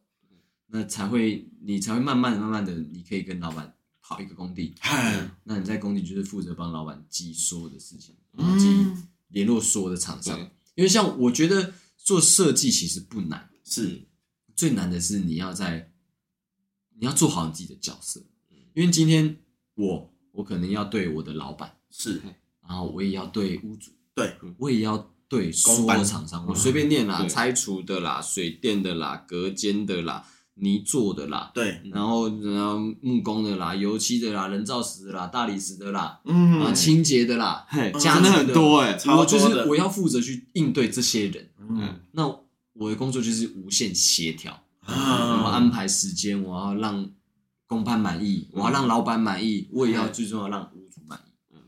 那才会你才会慢慢的、慢慢的，你可以跟老板跑一个工地，
嗨，
那你在工地就是负责帮老板记所有的事情，记联络所有的厂商，因为像我觉得做设计其实不难。是最难的是你要在，你要做好你自己的角色，因为今天我我可能要对我的老板
是，
然后我也要对屋主，
对，
我也要对所有厂商，我随便念啦，拆除的啦，水电的啦，隔间的啦，泥做的啦，
对，
然后然后木工的啦，油漆的啦，人造石的啦，大理石的啦，嗯，啊，清洁的啦，嘿
家的很多哎，
我就是我要负责去应对这些人，嗯，那。我的工作就是无限协调，啊、我安排时间，我要让公班满意，我要让老板满意，我也要最重要让屋主满意。嗯，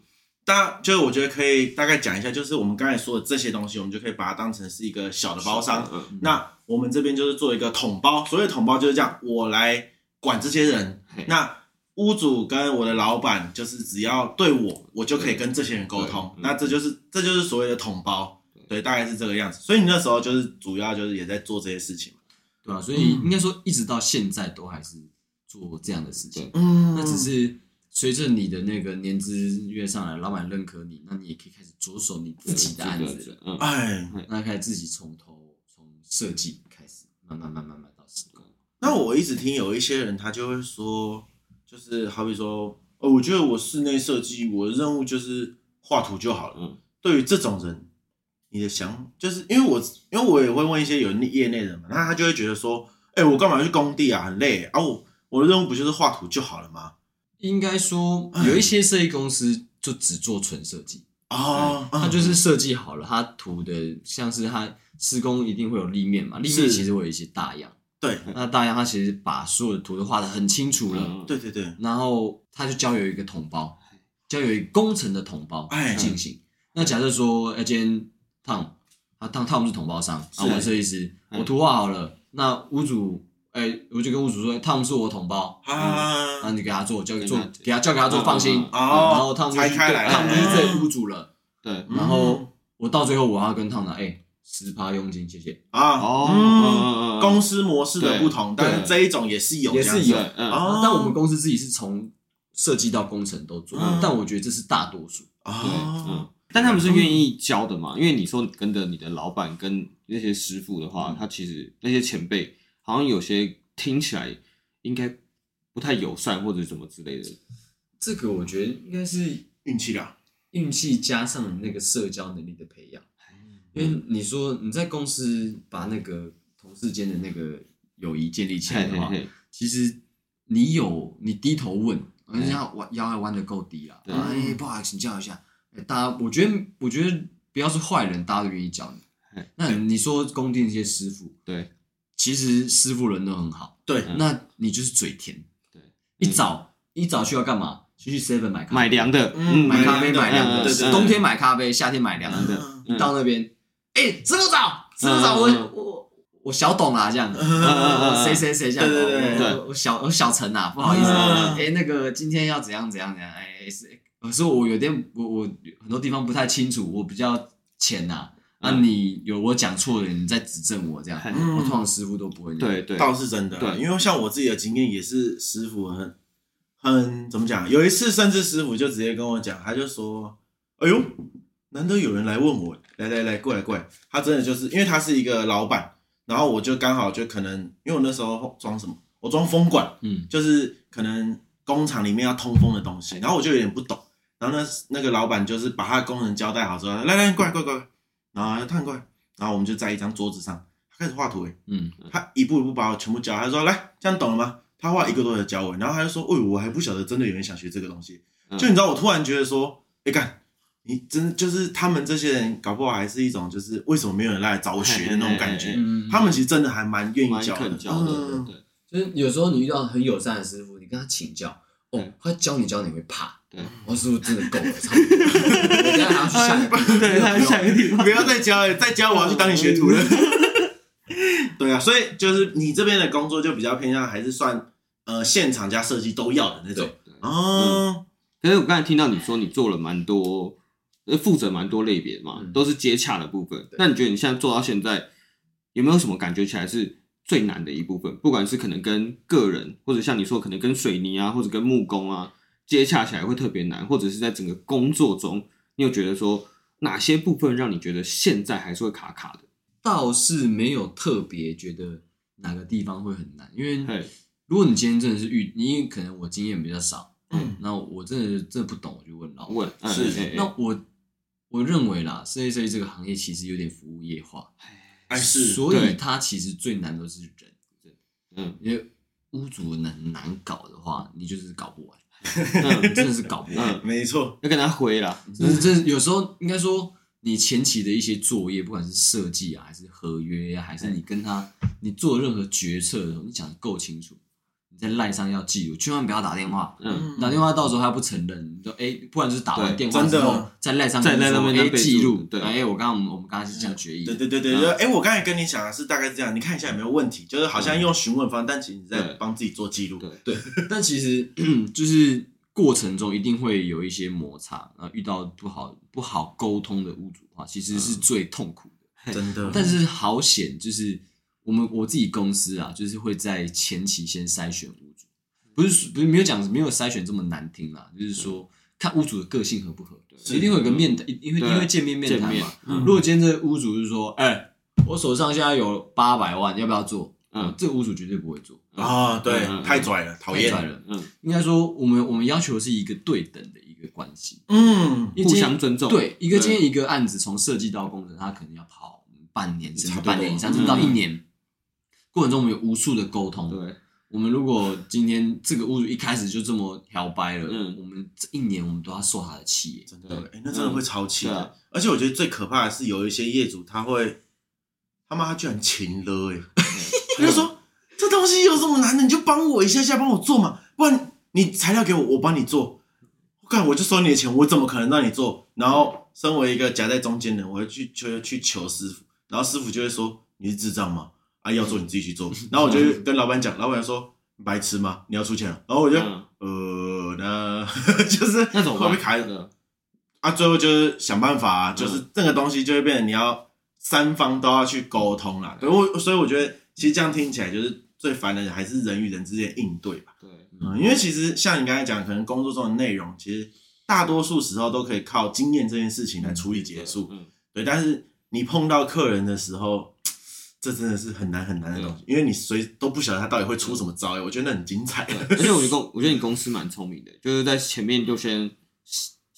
大家就是我觉得可以大概讲一下，就是我们刚才说的这些东西，我们就可以把它当成是一个小的包商。嗯、那我们这边就是做一个统包，所谓统包就是这样，我来管这些人。那屋主跟我的老板就是只要对我，我就可以跟这些人沟通。那这就是这就是所谓的统包。对，大概是这个样子，所以你那时候就是主要就是也在做这些事情嘛，
对吧？所以应该说一直到现在都还是做这样的事情。嗯，那只是随着你的那个年资越上来，老板认可你，那你也可以开始着手你自己的案子。嗯，哎，那开始自己从头从设计开始，慢慢慢慢慢到施工。
那我一直听有一些人他就会说，就是好比说，哦，我觉得我室内设计，我的任务就是画图就好了。嗯，对于这种人。你的想就是因为我，因为我也会问一些有业内人嘛，那他就会觉得说，哎、欸，我干嘛去工地啊，很累啊，我我的任务不就是画图就好了吗？
应该说有一些设计公司就只做纯设计。
哦，
他就是设计好了，他图的像是他施工一定会有立面嘛，立面其实会有一些大样，
对，
那大样他其实把所有的图都画得很清楚了，
对对对，
然后他就交由一个同胞。交由工程的同胞进行。那假设说，哎，今天 Tom，他 Tom Tom 是同胞商，啊，我设计师，我图画好了，那屋主，哎，我就跟屋主说，Tom 是我同胞，啊，那你给他做，交给做，给他交给他做，放心。然后 Tom 就去，Tom 就是对屋主了，
对，
然后我到最后我要跟 Tom 讲，哎。十趴佣金，谢谢
啊！哦，公司模式的不同，但是这一种也是有，
也是有。但我们公司自己是从设计到工程都做，但我觉得这是大多数。
嗯，但他们是愿意教的嘛？因为你说跟着你的老板跟那些师傅的话，他其实那些前辈好像有些听起来应该不太友善或者什么之类的。
这个我觉得应该是
运气啦，
运气加上那个社交能力的培养。因为你说你在公司把那个同事间的那个友谊建立起来的话，其实你有你低头问，人家弯腰还弯的够低啊，哎，不好意思，请教一下，大家，我觉得我觉得不要是坏人，大家都愿意教你。那你说工地那些师傅，
对，
其实师傅人都很好，
对，
那你就是嘴甜，对，一早一早去要干嘛？去 Seven 买咖
买凉的，
买咖啡买凉的，冬天买咖啡，夏天买凉的，你到那边。哎，师傅早，师傅早，我我我小董啊，这样的，谁谁谁这样，对对对，我小我小陈呐，不好意思，哎，那个今天要怎样怎样怎样，哎是，可是我有点我我很多地方不太清楚，我比较浅呐，啊你有我讲错了，你再指正我这样，我通常师傅都不会，
对对，
倒是真的，对，因为像我自己的经验也是，师傅很很怎么讲，有一次甚至师傅就直接跟我讲，他就说，哎呦。难得有人来问我，来来来，过来过来。他真的就是因为他是一个老板，然后我就刚好就可能，因为我那时候装什么，我装风管，嗯，就是可能工厂里面要通风的东西，然后我就有点不懂。然后呢，那个老板就是把他的工人交代好之后，来来过来过来过来，然后他探过来，然后我们就在一张桌子上，他开始画图，嗯，他一步一步把我全部教，他说来，这样懂了吗？他画一个多月教我，然后他就说，哦，我还不晓得真的有人想学这个东西，就你知道，我突然觉得说，哎干。你真就是他们这些人，搞不好还是一种就是为什么没有人来找我学的那种感觉。他们其实真的还蛮愿意教的。
对对，就是有时候你遇到很友善的师傅，你跟他请教，哦，他教你教你会怕。对，我师傅真的够了，差不多。等下还要去下一
个，对，下一个地方，
不要再教了，再教我要去当你学徒了。对啊，所以就是你这边的工作就比较偏向还是算呃现场加设计都要的那种。哦，
可是我刚才听到你说你做了蛮多。负责蛮多类别嘛，都是接洽的部分。嗯、那你觉得你现在做到现在，有没有什么感觉起来是最难的一部分？不管是可能跟个人，或者像你说可能跟水泥啊，或者跟木工啊接洽起来会特别难，或者是在整个工作中，你有觉得说哪些部分让你觉得现在还是会卡卡的？
倒是没有特别觉得哪个地方会很难，因为如果你今天真的是遇，因为可能我经验比较少，嗯，那我真的真的不懂，我就问老问，是，那我。我认为啦，设计设计这个行业其实有点服务业化，
哎是，
所以它其实最难的是人，嗯，因为屋主难难搞的话，你就是搞不完，真的是搞不完，
没错，
要跟他回啦。
这这有时候应该说，你前期的一些作业，不管是设计啊，还是合约啊，还是你跟他你做任何决策的时候，你讲的够清楚。在赖上要记录，千万不要打电话。嗯，打电话到时候他不承认，你就哎，不然就是打完电话之后，在赖上在那边记录。对，哎，我刚刚我们我们刚才是这样决议。
对对对对，哎，我刚才跟你讲的是大概是这样，你看一下有没有问题，就是好像用询问方，但其实你在帮自己做记录。
对对，但其实 就是过程中一定会有一些摩擦，然后遇到不好不好沟通的屋主的话，其实是最痛苦的。
真的，
但是好险就是。我们我自己公司啊，就是会在前期先筛选屋主，不是不是没有讲没有筛选这么难听啦，就是说看屋主的个性合不合，一定会有个面谈，因为因为见面面谈嘛。如果今天这个屋主是说，哎，我手上现在有八百万，要不要做？嗯，这个屋主绝对不会做
啊，对，太拽了，讨厌
了。嗯，应该说我们我们要求的是一个对等的一个关系，
嗯，互相尊重。
对，一个今天一个案子从设计到工程，他可能要跑半年甚至半年以上，甚至到一年。过程中我们有无数的沟通。对，我们如果今天这个屋主一开始就这么挑掰了，嗯，我们这一年我们都要受他的气，
真的，哎，那真的会超气的。而且我觉得最可怕的是有一些业主他会，他妈他居然情勒哎，他就说这东西有什么难的，你就帮我一下下帮我做嘛，不然你材料给我，我帮你做。我看我就收你的钱，我怎么可能让你做？然后身为一个夹在中间人，我会去求去求师傅，然后师傅就会说你是智障吗？啊，要做你自己去做。然后我就跟老板讲，老板说白痴吗？你要出钱？然后我就、嗯、呃，那 就是
那种
会被卡的。啊，最后就是想办法、啊，就是这个东西就会变成你要三方都要去沟通了。所以我所以我觉得，其实这样听起来就是最烦的还是人与人之间应对吧。
对，
嗯，因为其实像你刚才讲，可能工作中的内容，其实大多数时候都可以靠经验这件事情来处理结束。嗯，对。但是你碰到客人的时候，这真的是很难很难的东西，因为你谁都不晓得他到底会出什么招。我觉得那很精彩。
而且我觉得公，我觉得你公司蛮聪明的，就是在前面就先。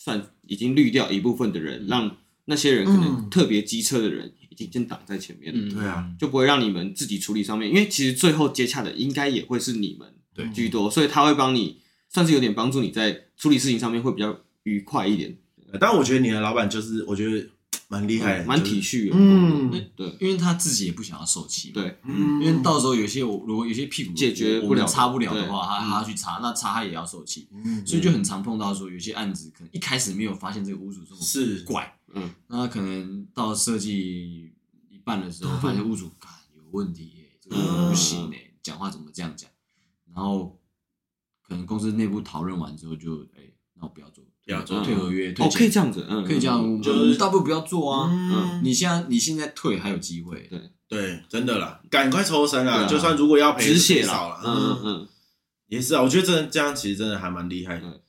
算已经滤掉一部分的人，让那些人可能特别机车的人已经先挡在前面了。
嗯，对啊，
就不会让你们自己处理上面，因为其实最后接洽的应该也会是你们对居多，所以他会帮你，算是有点帮助你在处理事情上面会比较愉快一点。
但我觉得你的老板就是，我觉得。蛮厉害，
蛮体恤的。
嗯，
对，因为他自己也不想要受气。
对，
因为到时候有些我如果有些屁股
解决不了、
擦不了的话，他他要去擦，那擦他也要受气。所以就很常碰到说，有些案子可能一开始没有发现这个屋主这么是怪，嗯，那可能到设计一半的时候，发现屋主有问题，这个不行哎，讲话怎么这样讲？然后可能公司内部讨论完之后，就哎，那我不要做。要做退合约，
哦，可以这样子，嗯，
可以这样，就是大不如不要做啊。嗯，你现在你现在退还有机会，
对。对，真的啦，赶快抽身啊！就算如果要赔，止血了，嗯嗯。嗯，也是啊。我觉得这这样其实真的还蛮厉害的。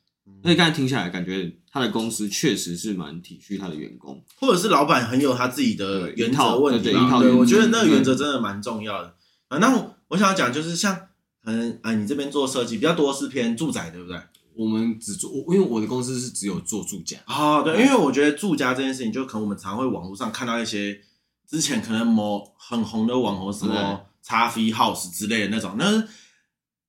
所以刚才听下来，感觉他的公司确实是蛮体恤他的员工，
或者是老板很有他自己的原则问题。对，我觉得那个原则真的蛮重要的。啊。那我我想要讲就是像，可能啊，你这边做设计比较多是偏住宅，对不对？
我们只做，因为我的公司是只有做住家
啊，对，因为我觉得住家这件事情，就可能我们常会网络上看到一些之前可能某很红的网红，什么 XV House 之类的那种，那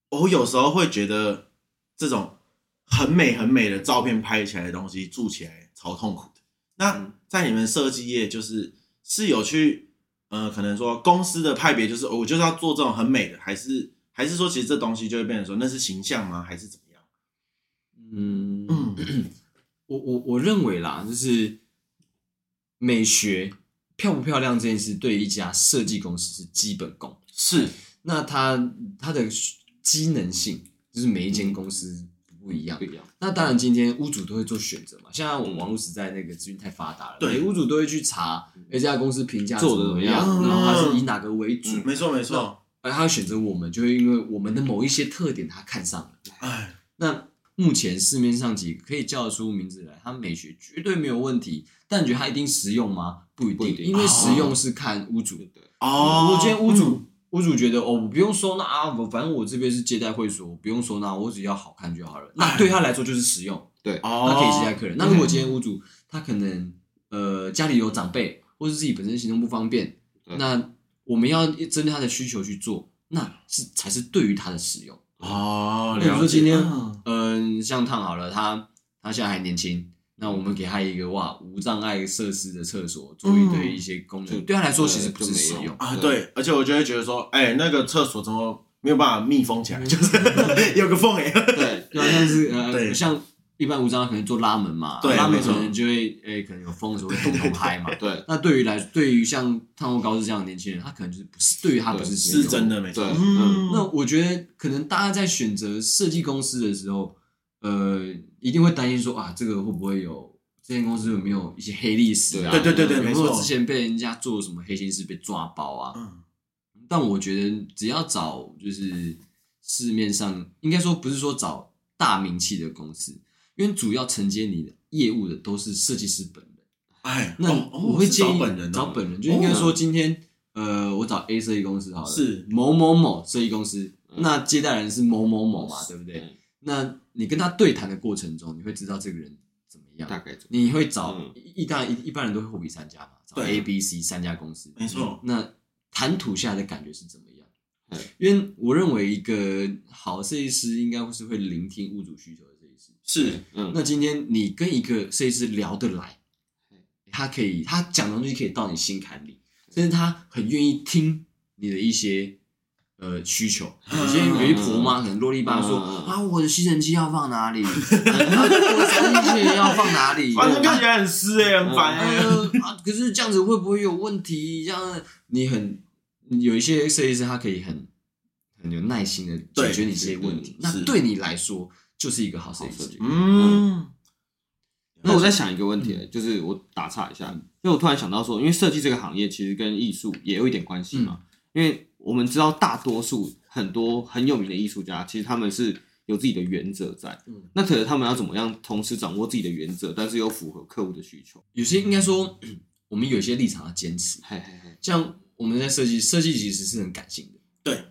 我有时候会觉得这种很美很美的照片拍起来的东西，住起来超痛苦的。那在你们设计业，就是是有去呃，可能说公司的派别，就是我就是要做这种很美的，还是还是说其实这东西就会变成说那是形象吗？还是怎么？
嗯，我我我认为啦，就是美学漂不漂亮这件事，对一家设计公司是基本功。
是，
那它它的机能性，就是每一间公司不一样。不一样。那当然，今天屋主都会做选择嘛。像我们网络时代那个资讯太发达了，对，屋主都会去查这家公司评价做的怎么样，然后他是以哪个为主。
没错没错。
而他选择我们，就会因为我们的某一些特点，他看上了。哎，那。目前市面上几个可以叫得出名字来，它美学绝对没有问题，但你觉得它一定实用吗？不一定，因为实用是看屋主的。哦，我今天屋主屋主觉得哦，我不用收纳啊，我反正我这边是接待会所，我不用收纳，我只要好看就好了。那对他来说就是实用，对，他可以接待客人。那如果今天屋主他可能呃家里有长辈，或是自己本身行动不方便，那我们要针对他的需求去做，那是才是对于他的使用。
哦，
比如说今天，嗯，像烫好了，他他现在还年轻，那我们给他一个哇无障碍设施的厕所，做一堆一些功能，对他来说其实不是实用
啊。对，而且我就会觉得说，哎，那个厕所怎么没有办法密封起来？就是 有个缝哎。
对，就好像是呃，像。一般无障碍可能做拉门嘛，拉门可能就会诶，可能有风的时候会咚咚开嘛。对，那对于来，对于像烫过高斯这样的年轻人，他可能就是不是，对于他不是
是真的没错。
嗯那我觉得可能大家在选择设计公司的时候，呃，一定会担心说啊，这个会不会有这间公司有没有一些黑历史啊？
对对对对，没错。
之前被人家做什么黑心事被抓包啊？嗯。但我觉得只要找就是市面上应该说不是说找大名气的公司。因为主要承接你的业务的都是设计师本人，
哎，
那我会建议找本人，就应该说今天，呃，我找 A 设计公司好了，是某某某设计公司，那接待人是某某某嘛，对不对？那你跟他对谈的过程中，你会知道这个人怎么样，大概你会找一大一一般人都会货比三家嘛，找 A、B、C 三家公司，
没错。
那谈吐下来的感觉是怎么样？因为我认为一个好设计师应该会是会聆听屋主需求的设计师。
是，
嗯，那今天你跟一个设计师聊得来，他可以，他讲的东西可以到你心坎里，甚至他很愿意听你的一些呃需求。有些有一婆妈可能啰里吧嗦啊，我的吸尘器要放哪里？我的吸尘器要放哪里？
反正看起来很湿哎，很烦哎。
啊，可是这样子会不会有问题？这样你很有一些设计师，他可以很很有耐心的解决你这些问题。那对你来说就是一个好设计师。
嗯。
那我在想一个问题，嗯、就是我打岔一下，因为我突然想到说，因为设计这个行业其实跟艺术也有一点关系嘛。嗯、因为我们知道大多数很多很有名的艺术家，其实他们是有自己的原则在。嗯、那可能他们要怎么样同时掌握自己的原则，但是又符合客户的需求？
有些应该说，我们有一些立场要坚持。嘿嘿嘿，像我们在设计，设计其实是很感性的。
对，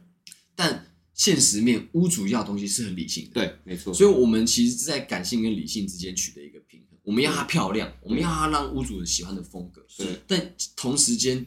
但现实面屋主要的东西是很理性的。
对，没错。
所以我们其实是在感性跟理性之间取得一个平衡。我们要它漂亮，我们要它让屋主喜欢的风格。对，但同时间，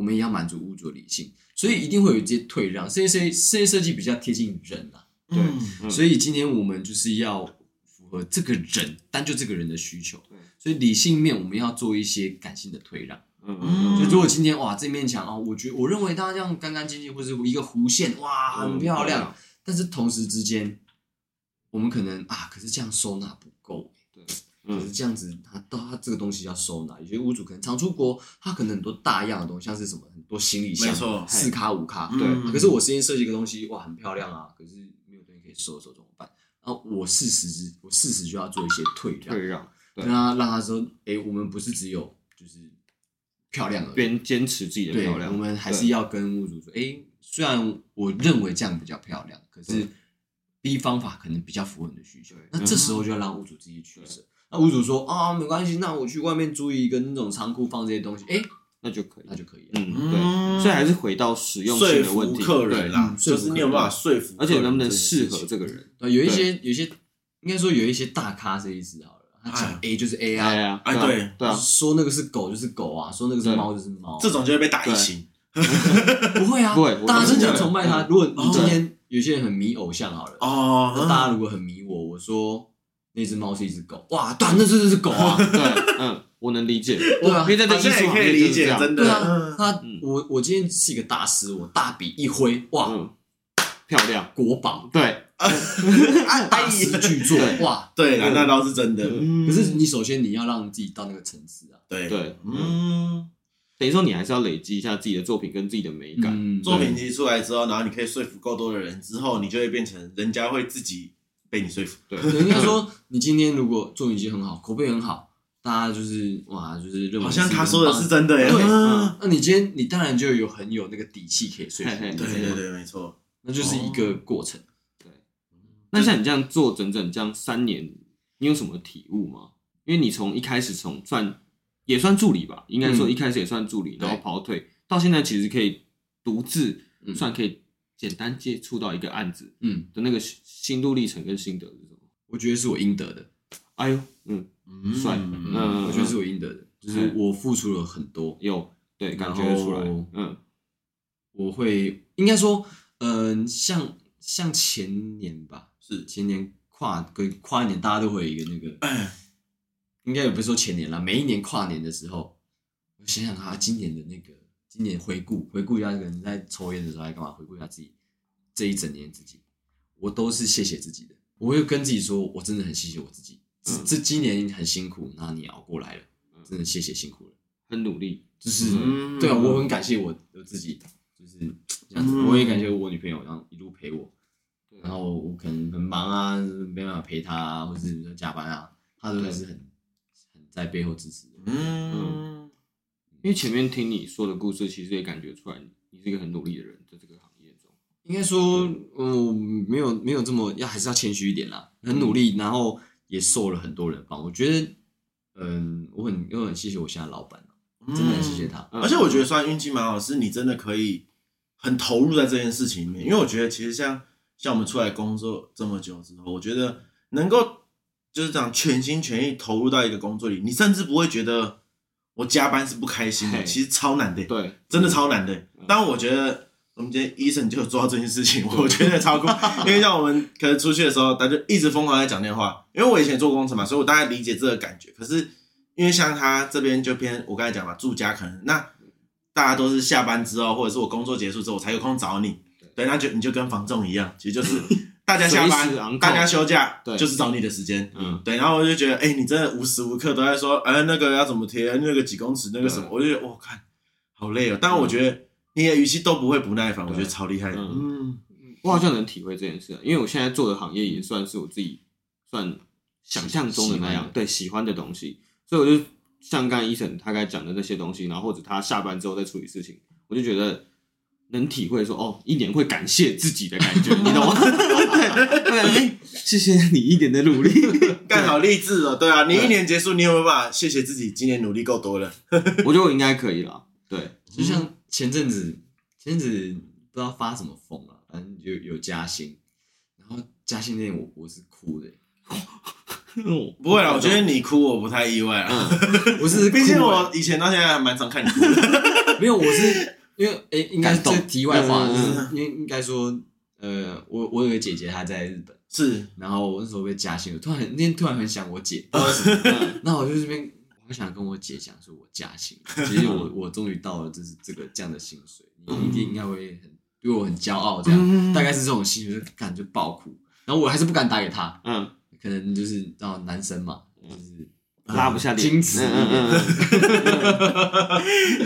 我们也要满足屋主的理性，所以一定会有一些退让。这些设计设计设计比较贴近人啊，对。所以今天我们就是要符合这个人，单就这个人的需求。对，所以理性面我们要做一些感性的退让。嗯嗯。就如果今天哇，这面墙哦，我觉我认为它这样干干净净，或者一个弧线哇，很漂亮。但是同时之间，我们可能啊，可是这样收纳不够。可是这样子，他到他这个东西要收纳。有些屋主可能常出国，他可能很多大样的东西，像是什么很多行李箱，四卡五卡。对。可是我先设计一个东西，哇，很漂亮啊。可是没有东西可以收的时候怎么办？然后我适时，我适时就要做一些退让，退让，跟他让他说，哎，我们不是只有就是漂亮而已，
边坚持自己的漂亮，
我们还是要跟屋主说，哎，虽然我认为这样比较漂亮，可是 B 方法可能比较符合你的需求。那这时候就要让屋主自己取舍。那屋主说啊，没关系，那我去外面租一个那种仓库放这些东西，哎，那就可以，那就可以了。
嗯，对，所以还是回到实用性的问题，
客人啦，就是你有办法说服，
而且能不能适合这个人？
对，有一些，有一些应该说有一些大咖这一支好了，他讲 A 就是 A 啊，
哎，对对啊，
说那个是狗就是狗啊，说那个是猫就是猫，
这种就会被打一星。
不会啊，
不会，
大家是讲崇拜他。如果你今天有些人很迷偶像好了，哦，那大家如果很迷我，我说。那只猫是一只狗，哇，对，那是那只狗啊，
对，嗯，我能理解，
对啊，
因为在这艺术
可以理解，真的，
对啊，他，我我今天是一个大师，我大笔一挥，哇，
漂亮，
国宝，
对，
大师巨作，哇，
对，那倒是真的，
可是你首先你要让自己到那个层次啊，
对
对，嗯，等于说你还是要累积一下自己的作品跟自己的美感，
作品集出来之后，然后你可以说服够多的人之后，你就会变成人家会自己。被你说服，
对，应该说你今天如果作品集很好，口碑很好，大家就是哇，就是认为
好像他说的是真的耶。
对，那你今天你当然就有很有那个底气可以说服。对
对对，没错，
那就是一个过程。对，
那像你这样做整整这样三年，你有什么体悟吗？因为你从一开始从算也算助理吧，应该说一开始也算助理，然后跑腿到现在，其实可以独自算可以。简单接触到一个案子，嗯，的那个心路历程跟心得是什么？
我觉得是我应得的。
哎呦，嗯，帅，
嗯，我觉得是我应得的，就是我付出了很多，
有对，感觉出来，嗯，
我会应该说，嗯，像像前年吧，是。前年跨跟跨年，大家都会有一个那个，应该也不是说前年啦，每一年跨年的时候，我想想他今年的那个。今年回顾回顾一下，可能在抽烟的时候还干嘛？回顾一下自己这一整年自己，我都是谢谢自己的。我会跟自己说，我真的很谢谢我自己。嗯、这今年很辛苦，然后你熬过来了，真的谢谢辛苦了，
很努力。
就是、嗯、对啊，我很感谢我我自己，就是这样子。我也感谢我女朋友，然后一路陪我。然后我可能很忙啊，没办法陪她啊，或者是加班啊，她都还是很很在背后支持。嗯。嗯
因为前面听你说的故事，其实也感觉出来你是一个很努力的人，在这个行业中。
应该说，嗯，没有没有这么要，还是要谦虚一点啦。很努力，然后也受了很多人帮。我觉得，嗯，我很我很谢谢我现在老板，真的很谢谢他。
而且我觉得，算运气蛮好，是你真的可以很投入在这件事情里面。因为我觉得，其实像像我们出来工作这么久之后，我觉得能够就是这样全心全意投入到一个工作里，你甚至不会觉得。我加班是不开心的，其实超难的，对，真的超难的。但我觉得我们今天医生就有做到这件事情，我觉得超酷。因为像我们可能出去的时候，他就一直疯狂在讲电话。因为我以前做工程嘛，所以我大概理解这个感觉。可是因为像他这边就偏我刚才讲嘛，住家可能那大家都是下班之后，或者是我工作结束之后，我才有空找你。对，那就你就跟房仲一样，其实就是大家下班，大家休假，对，就是找你的时间，嗯，对。然后我就觉得，哎，你真的无时无刻都在说，哎，那个要怎么贴，那个几公尺，那个什么，我就觉得，我看好累哦。但我觉得你的语气都不会不耐烦，我觉得超厉害的。嗯，
我好像能体会这件事，因为我现在做的行业也算是我自己算想象中的那样，对，喜欢的东西，所以我就像刚才医生他刚才讲的那些东西，然后或者他下班之后再处理事情，我就觉得。能体会说哦，一年会感谢自己的感觉，你懂吗？对，谢谢你一年的努力，
干好励志哦。对啊，你一年结束，你有没有办法谢谢自己今年努力够多了？
我觉得我应该可以了。对，
就像前阵子，前阵子不知道发什么疯了，反正就有加薪，然后加薪那天我我是哭的。
不会啦，我觉得你哭我不太意外啊。
我是，
毕竟我以前到现在还蛮常看你哭的。
没有，我是。因为诶，应该是这题外话，就是应应该说，呃，我我有个姐姐，她在日本，
是，然
后我那时候被加薪了，突然那天突然很想我姐，那我就这边，我想跟我姐讲说，我加薪，其实我我终于到了，就是这个这样的薪水，你一定应该会很对我很骄傲，这样，大概是这种心情，就感觉爆哭，然后我还是不敢打给她，嗯，可能就是哦，男生嘛，就是。
拉不下脸，
矜持。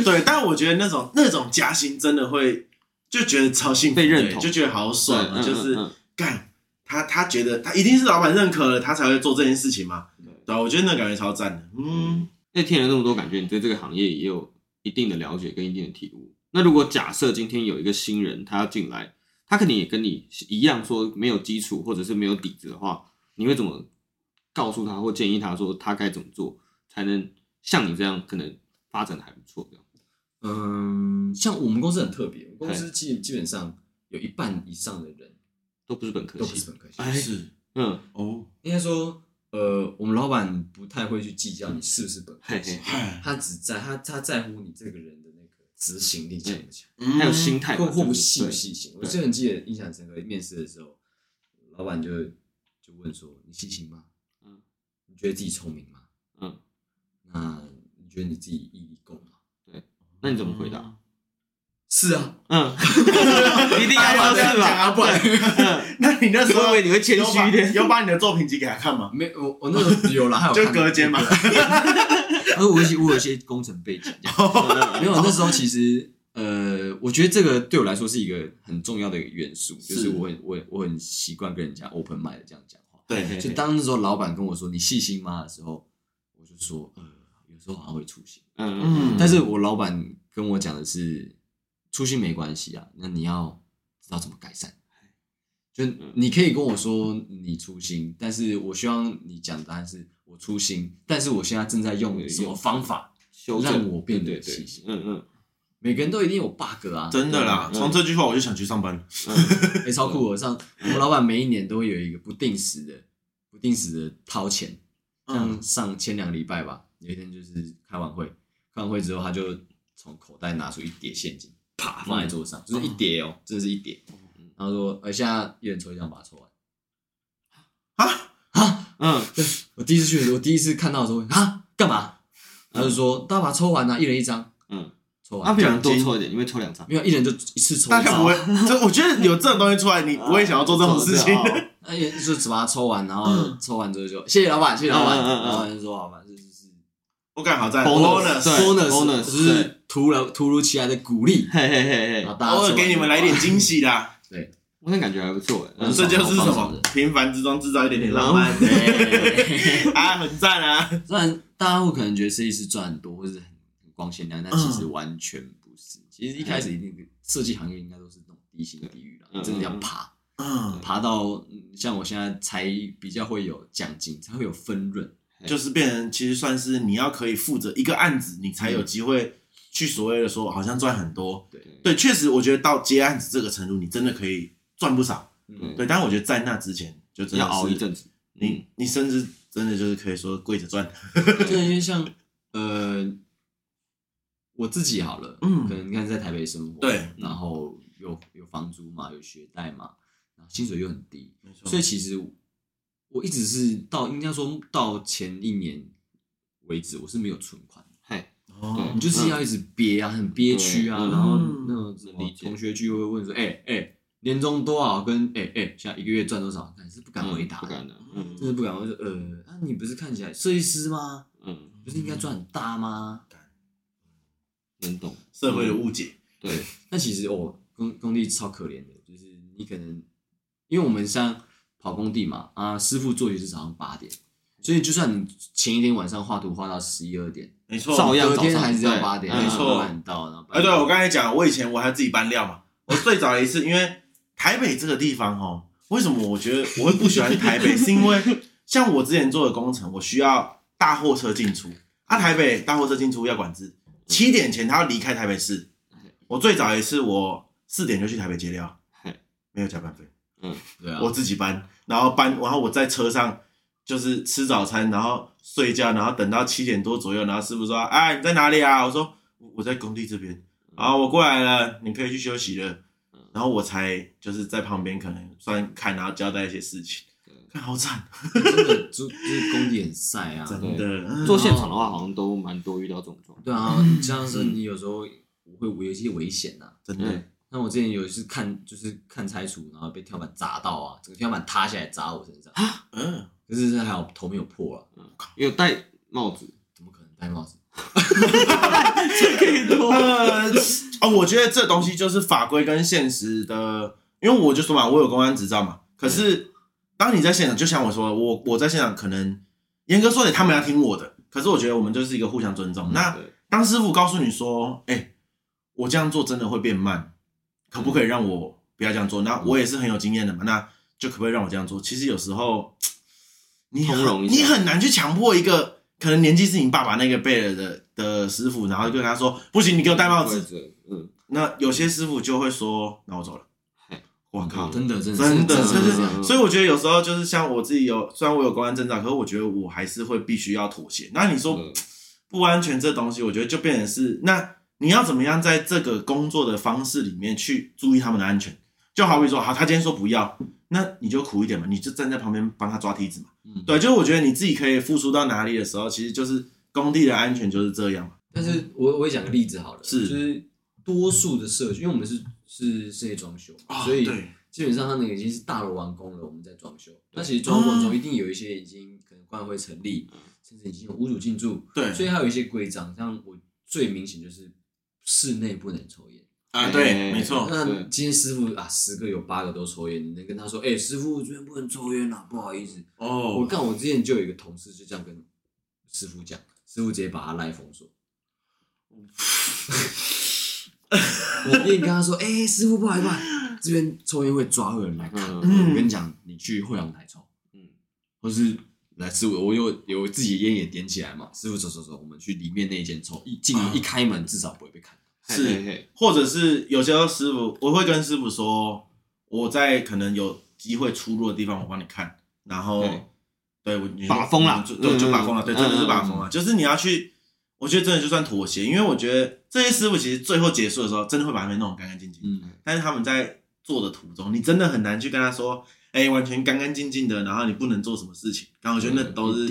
对，但我觉得那种那种加薪真的会就觉得超幸福，
被认同，
就觉得好爽，就是干他，他觉得他一定是老板认可了，他才会做这件事情嘛。对，我觉得那感觉超赞的。嗯，
那听了那么多，感觉你对这个行业也有一定的了解跟一定的体悟。那如果假设今天有一个新人他要进来，他肯定也跟你一样说没有基础或者是没有底子的话，你会怎么？告诉他或建议他说他该怎么做才能像你这样可能发展的还不错这样。
嗯，像我们公司很特别，公司基基本上有一半以上的人
都不是本科系，
都不是本科系，
哎，是，嗯，
哦，应该说，呃，我们老板不太会去计较你是不是本科系，他只在他他在乎你这个人的那个执行力强不强，
还有心态
或或不细不细心。我最很记得印象深刻，面试的时候，老板就就问说：“你细心吗？”你觉得自己聪明吗？嗯，那你觉得你自己毅力够吗？
对，那你怎么回答？
是啊，
嗯，一定要这样讲啊，不然，
那你那时候
你会谦虚一点，
有把你的作品集给他看吗？
没，我我那时候有了，还有
就隔间嘛。
而我我有一些工程背景，没有那时候其实呃，我觉得这个对我来说是一个很重要的一个元素，就是我很我我很习惯跟人家 open mind 这样讲。对，就当那时候老板跟我说“你细心吗”的时候，我就说：“呃，有时候好像会粗心。”嗯嗯。但是我老板跟我讲的是，粗心没关系啊，那你要知道怎么改善。就你可以跟我说你粗心，但是我希望你讲的答案是我粗心，但是我现在正在用什么方法让我变得细心。嗯嗯。每个人都一定有 bug 啊，
真的啦！从这句话我就想去上班。
哎，超酷！我 上我们老板每一年都会有一个不定时的、不定时的掏钱，像上前两个礼拜吧，有一天就是开完会，开完会之后他就从口袋拿出一叠现金，啪放在桌上，就是一叠哦，真的是一叠。然后说：“哎，现在一人抽一张，把它抽完。”啊啊嗯，对 我第一次去，我第一次看到的时候，啊，干嘛？他就说：“大家把它抽完啊，一人一张。”嗯。
他比较多抽一点，因为抽两张，
没有一人就一次抽。
大概不会，就我觉得有这种东西出来，你不会想要做这种事情。
哎，就只把它抽完，然后抽完之后就谢谢老板，谢谢老板。老板就说：“好吧，这就是
我干好在
bonus，bonus，就是突然突如其来的鼓励，嘿嘿嘿嘿，
偶尔给你们来点惊喜啦。”
对，
我那感觉还不错。
这就是什么？平凡之中制造一点点浪漫。啊，很赞啊！
虽然大家会可能觉得设计师赚很多，或是。光鲜亮，但其实完全不是。其实一开始一定设计行业应该都是那种低薪地狱了，真的要爬，爬到像我现在才比较会有奖金，才会有分润，
就是变成其实算是你要可以负责一个案子，你才有机会去所谓的说好像赚很多。对对，确实我觉得到接案子这个程度，你真的可以赚不少。对，但是我觉得在那之前就真的
要熬一阵子，
你你甚至真的就是可以说跪着赚。
就因为像呃。我自己好了，嗯，可能你看在台北生活，
对，
然后有有房租嘛，有学贷嘛，然后薪水又很低，所以其实我一直是到应该说到前一年为止，我是没有存款，嘿，哦，你就是要一直憋啊，很憋屈啊，然后那种同学聚会会问说，哎哎，年终多少？跟哎哎，现在一个月赚多少？但是不敢回答，
不敢的，嗯，
真的不敢。我说呃，啊，你不是看起来设计师吗？
嗯，
不是应该赚很大吗？
能懂
社会的误解。
对，
那其实哦，工工地超可怜的，就是你可能因为我们像跑工地嘛，啊，师傅作息是早上八点，所以就算你前一天晚上画图画到十一二点，
没错，
照样
隔天还是要八点，
没错，
晚到。然后
哎，对我刚才讲，我以前我还自己搬料嘛，我最早的一次，因为台北这个地方哦，为什么我觉得我会不喜欢台北，是因为像我之前做的工程，我需要大货车进出，啊，台北大货车进出要管制，七点前他要离开台北市。我最早一次，我四点就去台北接料，没有加班费。
嗯，
对啊，
我自己搬，然后搬，然后我在车上就是吃早餐，然后睡觉，然后等到七点多左右，然后师傅说：“哎，你在哪里啊？”我说：“我在工地这边。”然后我过来了，你可以去休息了。然后我才就是在旁边可能算看，然后交代一些事情。看好惨，
真的就就是工地很晒啊，
真的。
做现场的话，好像都蛮多遇到这种状况。
对啊，像是你有时候。会有一些危险呐，
真的。
那我之前有一次看，就是看拆除，然后被跳板砸到啊，整个天花板塌下来砸我身上。嗯，可是还好头没有破啊。
嗯，有戴帽子？
怎么可能戴帽子？
这可以多。
哦，我觉得这东西就是法规跟现实的，因为我就说嘛，我有公安执照嘛。可是当你在现场，就像我说，我我在现场可能严格说起来，他们要听我的。可是我觉得我们就是一个互相尊重。那当师傅告诉你说，哎。我这样做真的会变慢，可不可以让我不要这样做？那我也是很有经验的嘛，那就可不可以让我这样做？其实有时候 你很你很难去强迫一个可能年纪是你爸爸那个辈了的的师傅，然后就跟他说不行，你给我戴帽子。嗯，那有些师傅就会说，那我走了。我靠，
真的真的
真的真的，所以我觉得有时候就是像我自己有，虽然我有公安证照，可是我觉得我还是会必须要妥协。那你说不安全这东西，我觉得就变成是那。你要怎么样在这个工作的方式里面去注意他们的安全？就好比说，好，他今天说不要，那你就苦一点嘛，你就站在旁边帮他抓梯子嘛。嗯，对，就是我觉得你自己可以付出到哪里的时候，其实就是工地的安全就是这样嘛。
但是我我也讲个例子好了，
是
就是多数的社区，因为我们是是室内装修，哦、所以基本上它那个已经是大楼完工了，我们在装修。那其实装修过程中一定有一些已经可能管委会成立，甚至已经有屋主进驻，
对，
所以还有一些规章，像我最明显就是。室内不能抽烟
啊，对，没错。
那今天师傅啊，十个有八个都抽烟，你能跟他说，哎，师傅，这边不能抽烟啊，不好意思。哦，我看我之前就有一个同事就这样跟师傅讲，师傅直接把他赖封锁。我跟你跟他说，哎，师傅不好意思，这边抽烟会抓恶人来看。我跟你讲，你去会阳台抽，嗯，或是。来，师傅，我有有自己烟也点起来嘛。师傅，走走走，我们去里面那一间抽，一进一开门，至少不会被看到。
是，或者是有些时候师傅，我会跟师傅说，我在可能有机会出入的地方，我帮你看。然后，对，我
把风了，
就，就把风了，对，真的是把风了。就是你要去，我觉得真的就算妥协，因为我觉得这些师傅其实最后结束的时候，真的会把他们弄得干干净净。嗯，但是他们在做的途中，你真的很难去跟他说。哎，完全干干净净的，然后你不能做什么事情，然后我觉得那都是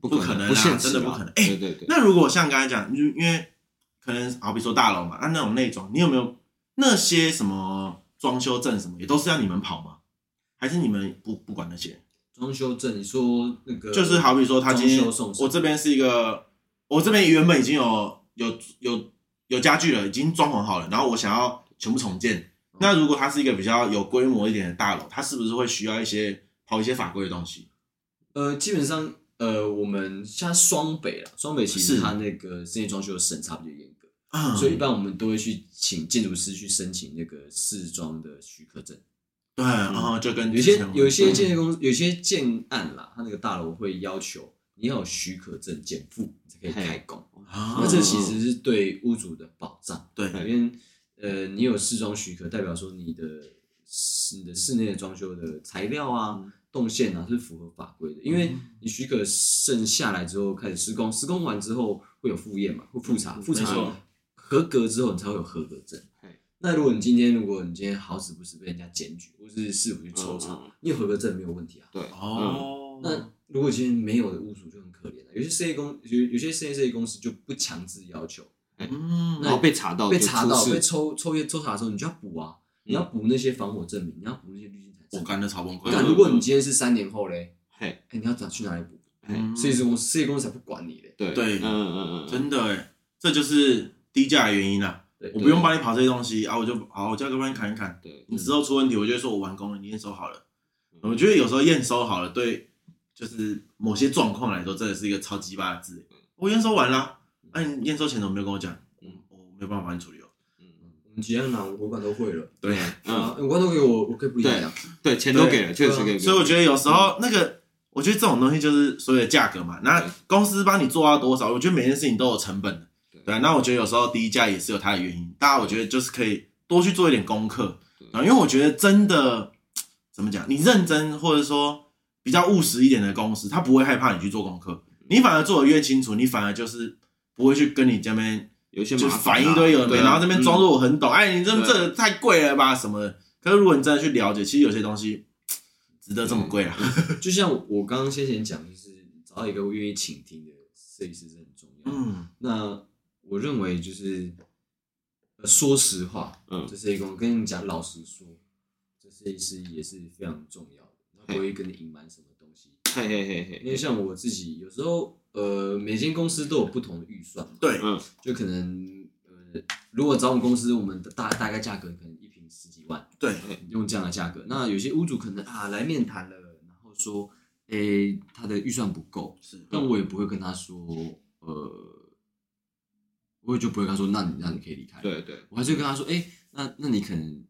不可能啊，真的不可能。哎，对对对。那如果像刚才讲，因因为可能好比说大楼嘛，那那种内装，你有没有那些什么装修证什么，也都是要你们跑吗？还是你们不不管那些
装修证？你说那个
就是好比说他今天我这边是一个，我这边原本已经有有有有家具了，已经装潢好了，然后我想要全部重建。那如果它是一个比较有规模一点的大楼，它是不是会需要一些跑一些法规的东西？
呃，基本上，呃，我们像双北啦，双北其实它那个室内装修的审查比较严格，嗯，所以一般我们都会去请建筑师去申请那个试装的许可证。
对，然后就跟
有些有些建筑公司有些建案啦，它那个大楼会要求你要有许可证减负，你才可以开工，那这其实是对屋主的保障，
对，
因为。呃，你有试装许可，代表说你的你的室内的装修的材料啊、动线啊是符合法规的。因为你许可证下来之后开始施工，施工完之后会有复验嘛，会复查，复查合格之后你才会有合格证。那如果你今天如果你今天好死不死被人家检举，或是市府去抽查，你有合格证没有问题啊。
对
哦。那如果今天没有的屋主就很可怜了，有些设计公有有些室内设计公司就不强制要求。
嗯，然后被查到，
被查到，被抽抽烟抽查的时候，你就要补啊。你要补那些防火证明，你要补那些滤芯材。
我干的超崩溃。
那如果你今天是三年后嘞，
嘿，
哎，你要找去哪里补？
嗯
设计师公司，设计公司才不管你嘞。
对
对
嗯嗯嗯，
真的哎，这就是低价的原因啦。我不用帮你跑这些东西啊，我就好，我叫个帮你砍一砍。
对，
你之后出问题，我就会说我完工了，你验收好了。我觉得有时候验收好了，对，就是某些状况来说，真的是一个超级巴的字。我验收完了，那你验收前怎么没有跟我讲？嗯，我没有办法帮你处理哦。
嗯，我们几样拿五管都会了。
对，
嗯，五管都给我，我可以不理解。
对，钱都给了，确实给。
所以我觉得有时候那个，我觉得这种东西就是所谓的价格嘛。那公司帮你做到多少？我觉得每件事情都有成本的。对，那我觉得有时候低价也是有它的原因。大家我觉得就是可以多去做一点功课啊，因为我觉得真的 怎么讲，你认真或者说比较务实一点的公司，他不会害怕你去做功课。你反而做的越清楚，你反而就是不会去跟你这边
有些
就反应堆有的没，然后这边装作我很懂，哎，你这这太贵了吧什么的。可是如果你真的去了解，其实有些东西值得这么贵啊。
就像我刚刚先前讲，就是找到一个愿意倾听的设计师是很重要。嗯，那。我认为就是，说实话，嗯，这设计工跟你讲老实说，这设计师也是非常重要的，他不会跟你隐瞒什么东西。
嘿嘿嘿嘿，
因为像我自己有时候，呃，每间公司都有不同的预算嘛，
对，
嗯，
就可能，呃，如果找我们公司，我们的大大概价格可能一瓶十几万，
对，
用这样的价格。那有些屋主可能啊来面谈了，然后说，诶，他的预算不够，
是，
但我也不会跟他说，呃。我也就不会跟他说，那你那你可以离开。
对对，
我还是跟他说，哎、欸，那那你可能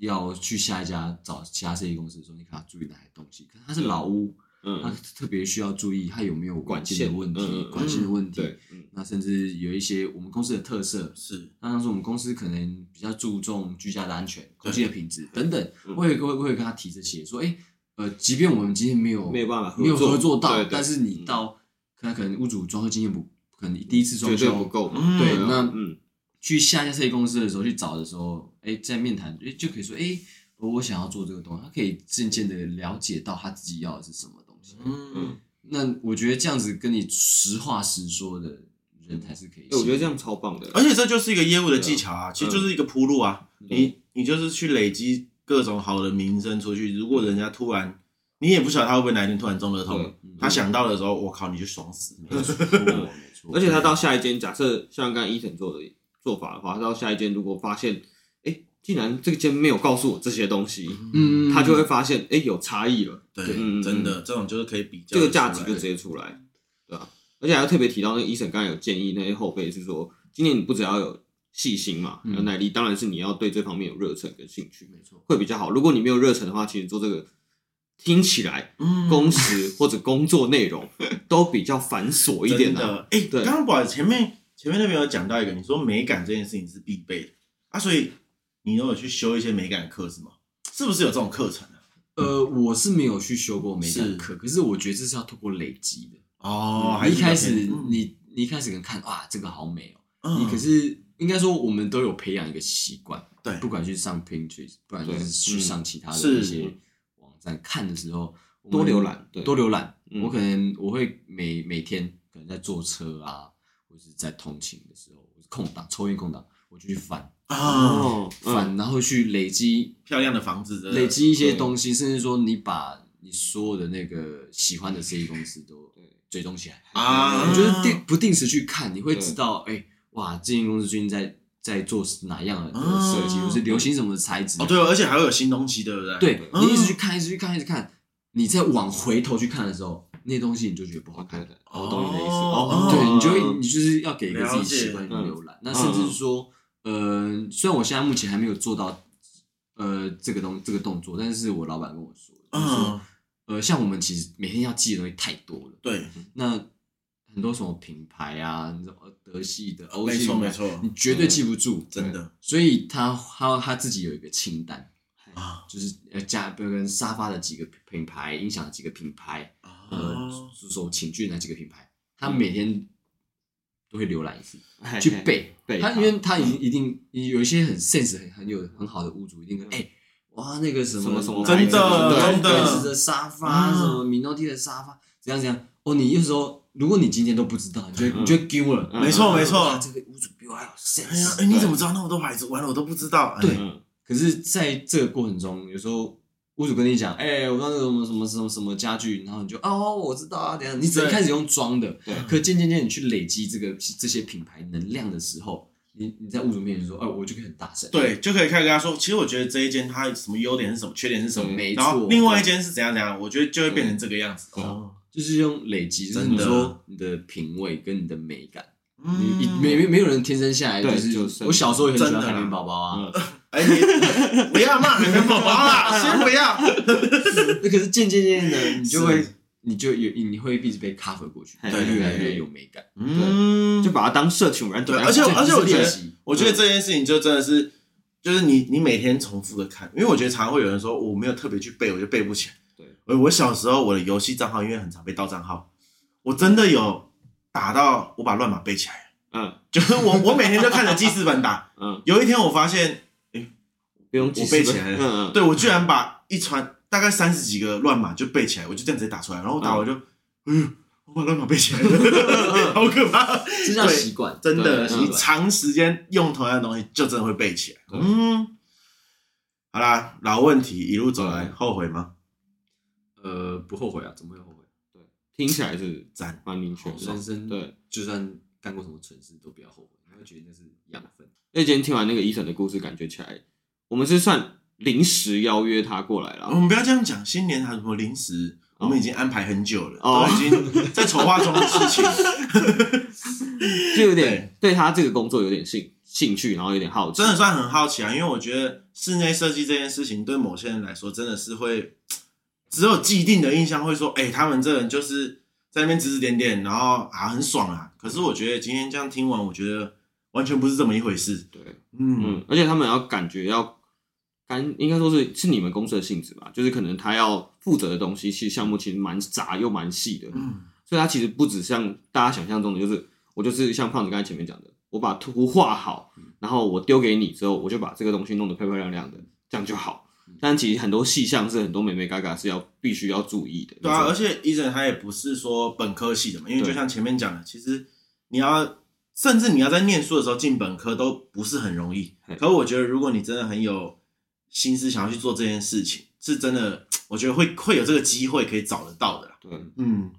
要去下一家找其他设计公司的时候，你可能要注意哪些东西。可能他是老屋，嗯，他特别需要注意他有没有管线的问题、管线的问题。
嗯，
那甚至有一些我们公司的特色
是，
那当时我们公司可能比较注重居家的安全、空气的品质等等，我也会会跟他提这些，说，哎、欸，呃，即便我们今天没有
没有办法
没有合作到，但是你到可能可能屋主装修经验不。可能第一次装修
不够，
对，那嗯，去下一家设计公司的时候去找的时候，哎，在面谈，哎，就可以说，哎，我想要做这个东西，他可以渐渐的了解到他自己要的是什么东西。嗯。嗯，那我觉得这样子跟你实话实说的人才是可以。
我觉得这样超棒的，
而且这就是一个业务的技巧啊，其实就是一个铺路啊。你你就是去累积各种好的名声出去，如果人家突然，你也不晓得他会不会哪一天突然中乐透，他想到的时候，我靠，你就爽死。
而且他到下一间，假设像刚刚 Eason 做的做法的话，到下一间如果发现，哎，竟然这个间没有告诉我这些东西，嗯，他就会发现，哎，有差异了。
对，真的，这种就是可以比较
这个价值就直接出来，对吧？而且还要特别提到，那个 Eason 刚才有建议那些后辈是说，今年你不只要有细心嘛，有耐力，当然是你要对这方面有热忱跟兴趣，没错，会比较好。如果你没有热忱的话，其实做这个。听起来，工时或者工作内容 都比较繁琐一点的。
哎，刚刚不好，前面前面那边有讲到一个，你说美感这件事情是必备的啊，所以你都有去修一些美感课是吗？是不是有这种课程啊？
呃，我是没有去修过美感课，可是我觉得这是要透过累积的
哦。
一开始你你一开始可能看哇，这个好美哦，你可是应该说我们都有培养一个习惯，
对，
不管去上 Pinterest，不管就是去上其他的一些。网站看的时候
多浏览，对，
多浏览。我可能我会每每天可能在坐车啊，或者是在通勤的时候，空档抽烟空档，我就去翻
啊，
翻，然后去累积
漂亮的房子，
累积一些东西，甚至说你把你所有的那个喜欢的设计公司都追踪起来
啊。
我觉得定不定时去看，你会知道，哎，哇，这间公司最近在。在做哪样的设计，或是流行什么材质？
哦，对，而且还会有新东西，对不对？
对，你一直去看，一直去看，一直看，你再往回头去看的时候，那东西你就觉得不好看。
我懂你的意思。哦，
对，你就会，你就是要给一个自己喜欢的浏览。那甚至是说，呃，虽然我现在目前还没有做到，呃，这个东这个动作，但是我老板跟我说，就是说，呃，像我们其实每天要记的东西太多了。
对，
那。很多什么品牌啊，那种德系的、欧
系的，没错没错，
你绝对记不住，
真的。
所以他他他自己有一个清单啊，就是呃加比如跟沙发的几个品牌，音响的几个品牌，呃，手寝具的那几个品牌，他每天都会浏览一次，去背背。他因为他已经一定有一些很 sense 很很有很好的屋主，一定跟哎哇那个什么什么
真的真的
的沙发，什么米诺蒂的沙发，怎样怎样哦，你有时候。如果你今天都不知道，你就你就丢了。
没错没错，
这个屋主比我还有 sense。
哎呀，哎，你怎么知道那么多牌子？完了，我都不知道。
对，可是在这个过程中，有时候屋主跟你讲，哎、欸，我刚刚什么什么什么什么家具，然后你就哦，我知道啊，等下你只能开始用装的，对。可渐渐渐你去累积这个这些品牌能量的时候。你你在屋主面前说，哦，我就可以很大声，
对，就可以开始跟他说，其实我觉得这一间它什么优点是什么，缺点是什么，
没错。
然后另外一间是怎样怎样，我觉得就会变成这个样子。
哦，就是用累积，真的说你的品味跟你的美感，你没没没有人天生下来就是。我小时候也很喜欢海绵宝宝啊，
哎，你不要骂海绵宝宝了，先不要。
那可是渐渐渐的，你就会。你就有你会一直被 cover 过去，对，越来越有美感，
嗯，就把它当社群玩。
对，而且而且我觉得，我觉得这件事情就真的是，就是你你每天重复的看，因为我觉得常常会有人说我没有特别去背，我就背不起来。对，我小时候我的游戏账号因为很常被盗账号，我真的有打到我把乱码背起来。嗯，就是我我每天就看着记事本打。嗯，有一天我发现，哎，不用我背起来了。嗯嗯，对我居然把一串。大概三十几个乱码就背起来，我就这样直接打出来，然后打我就，嗯，我把乱码背起来了，好可怕，
这叫习惯，
真的，你长时间用同样的东西，就真的会背起来。嗯，好啦，老问题，一路走来，后悔吗？
呃，不后悔啊，怎么会后悔？
对，听起来是赞，蛮明确，
人生对，就算干过什么蠢事，都不要后悔，你会觉得那是养分。
那今天听完那个 Eason 的故事，感觉起来，我们是算。临时邀约他过来了。
我们不要这样讲，新年还什么临时？我们已经安排很久了，都已经在筹划中的事情，
就有点对他这个工作有点兴兴趣，然后有点好奇，
真的算很好奇啊。因为我觉得室内设计这件事情，对某些人来说，真的是会只有既定的印象，会说，哎，他们这人就是在那边指指点点，然后啊很爽啊。可是我觉得今天这样听完，我觉得完全不是这么一回事。
对，嗯，而且他们要感觉要。应该说是是你们公司的性质吧，就是可能他要负责的东西，其实项目其实蛮杂又蛮细的，嗯，所以他其实不只像大家想象中的，就是我就是像胖子刚才前面讲的，我把图画好，然后我丢给你之后，我就把这个东西弄得漂漂亮亮的，这样就好。但其实很多细项是很多美眉嘎嘎是要必须要注意的。
对啊，而且 Eason 他也不是说本科系的嘛，因为就像前面讲的，其实你要甚至你要在念书的时候进本科都不是很容易。可我觉得如果你真的很有心思想要去做这件事情，是真的，我觉得会会有这个机会可以找得到的啦。
对，
嗯，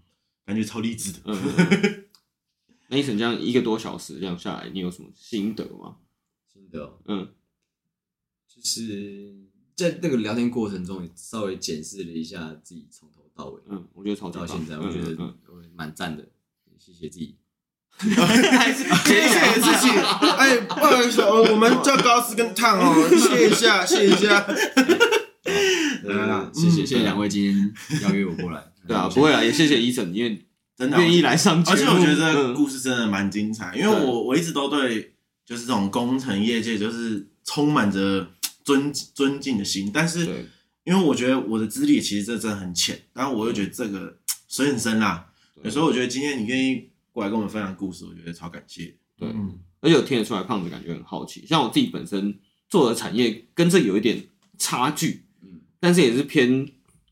感觉超励志的。嗯，
那 Eason 这样一个多小时这样下来，你有什么心得吗？
心得，嗯，就是在那个聊天过程中，也稍微检视了一下自己从头到尾。
嗯，我觉得从
到现在，我觉得蛮赞的。谢谢自己。
还是谢谢自己，哎，不好意思，我们叫高斯跟烫哦，谢一下，谢一下。
来了，谢谢谢谢两位今天邀约我过来。
对啊，不会啊，也谢谢 Eason，因为真的愿意来上节目。
而且我觉得这个故事真的蛮精彩，因为我我一直都对就是这种工程业界就是充满着 尊尊敬的心，但是因为我觉得我的资历其实这真的很浅，然后我又觉得这个 水很深啦，有时候我觉得今天你愿意。过来跟我们分享故事，我觉得超感谢。
对，嗯、而且我听得出来，胖子感觉很好奇。像我自己本身做的产业跟这有一点差距，嗯，但是也是偏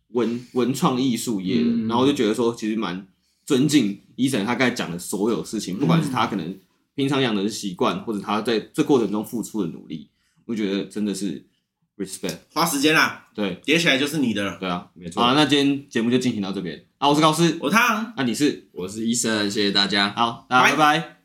文文创艺术业的。嗯、然后我就觉得说，其实蛮尊敬 Eason 他刚才讲的所有事情，不管是他可能平常养的习惯，或者他在这过程中付出的努力，我觉得真的是 respect。
花时间啦，
对，
叠起来就是你的了。
对啊，没错。好，那今天节目就进行到这边。啊，我是高斯，
我汤，
那你是，
我是 Eason，谢谢大家，
好，大家拜拜。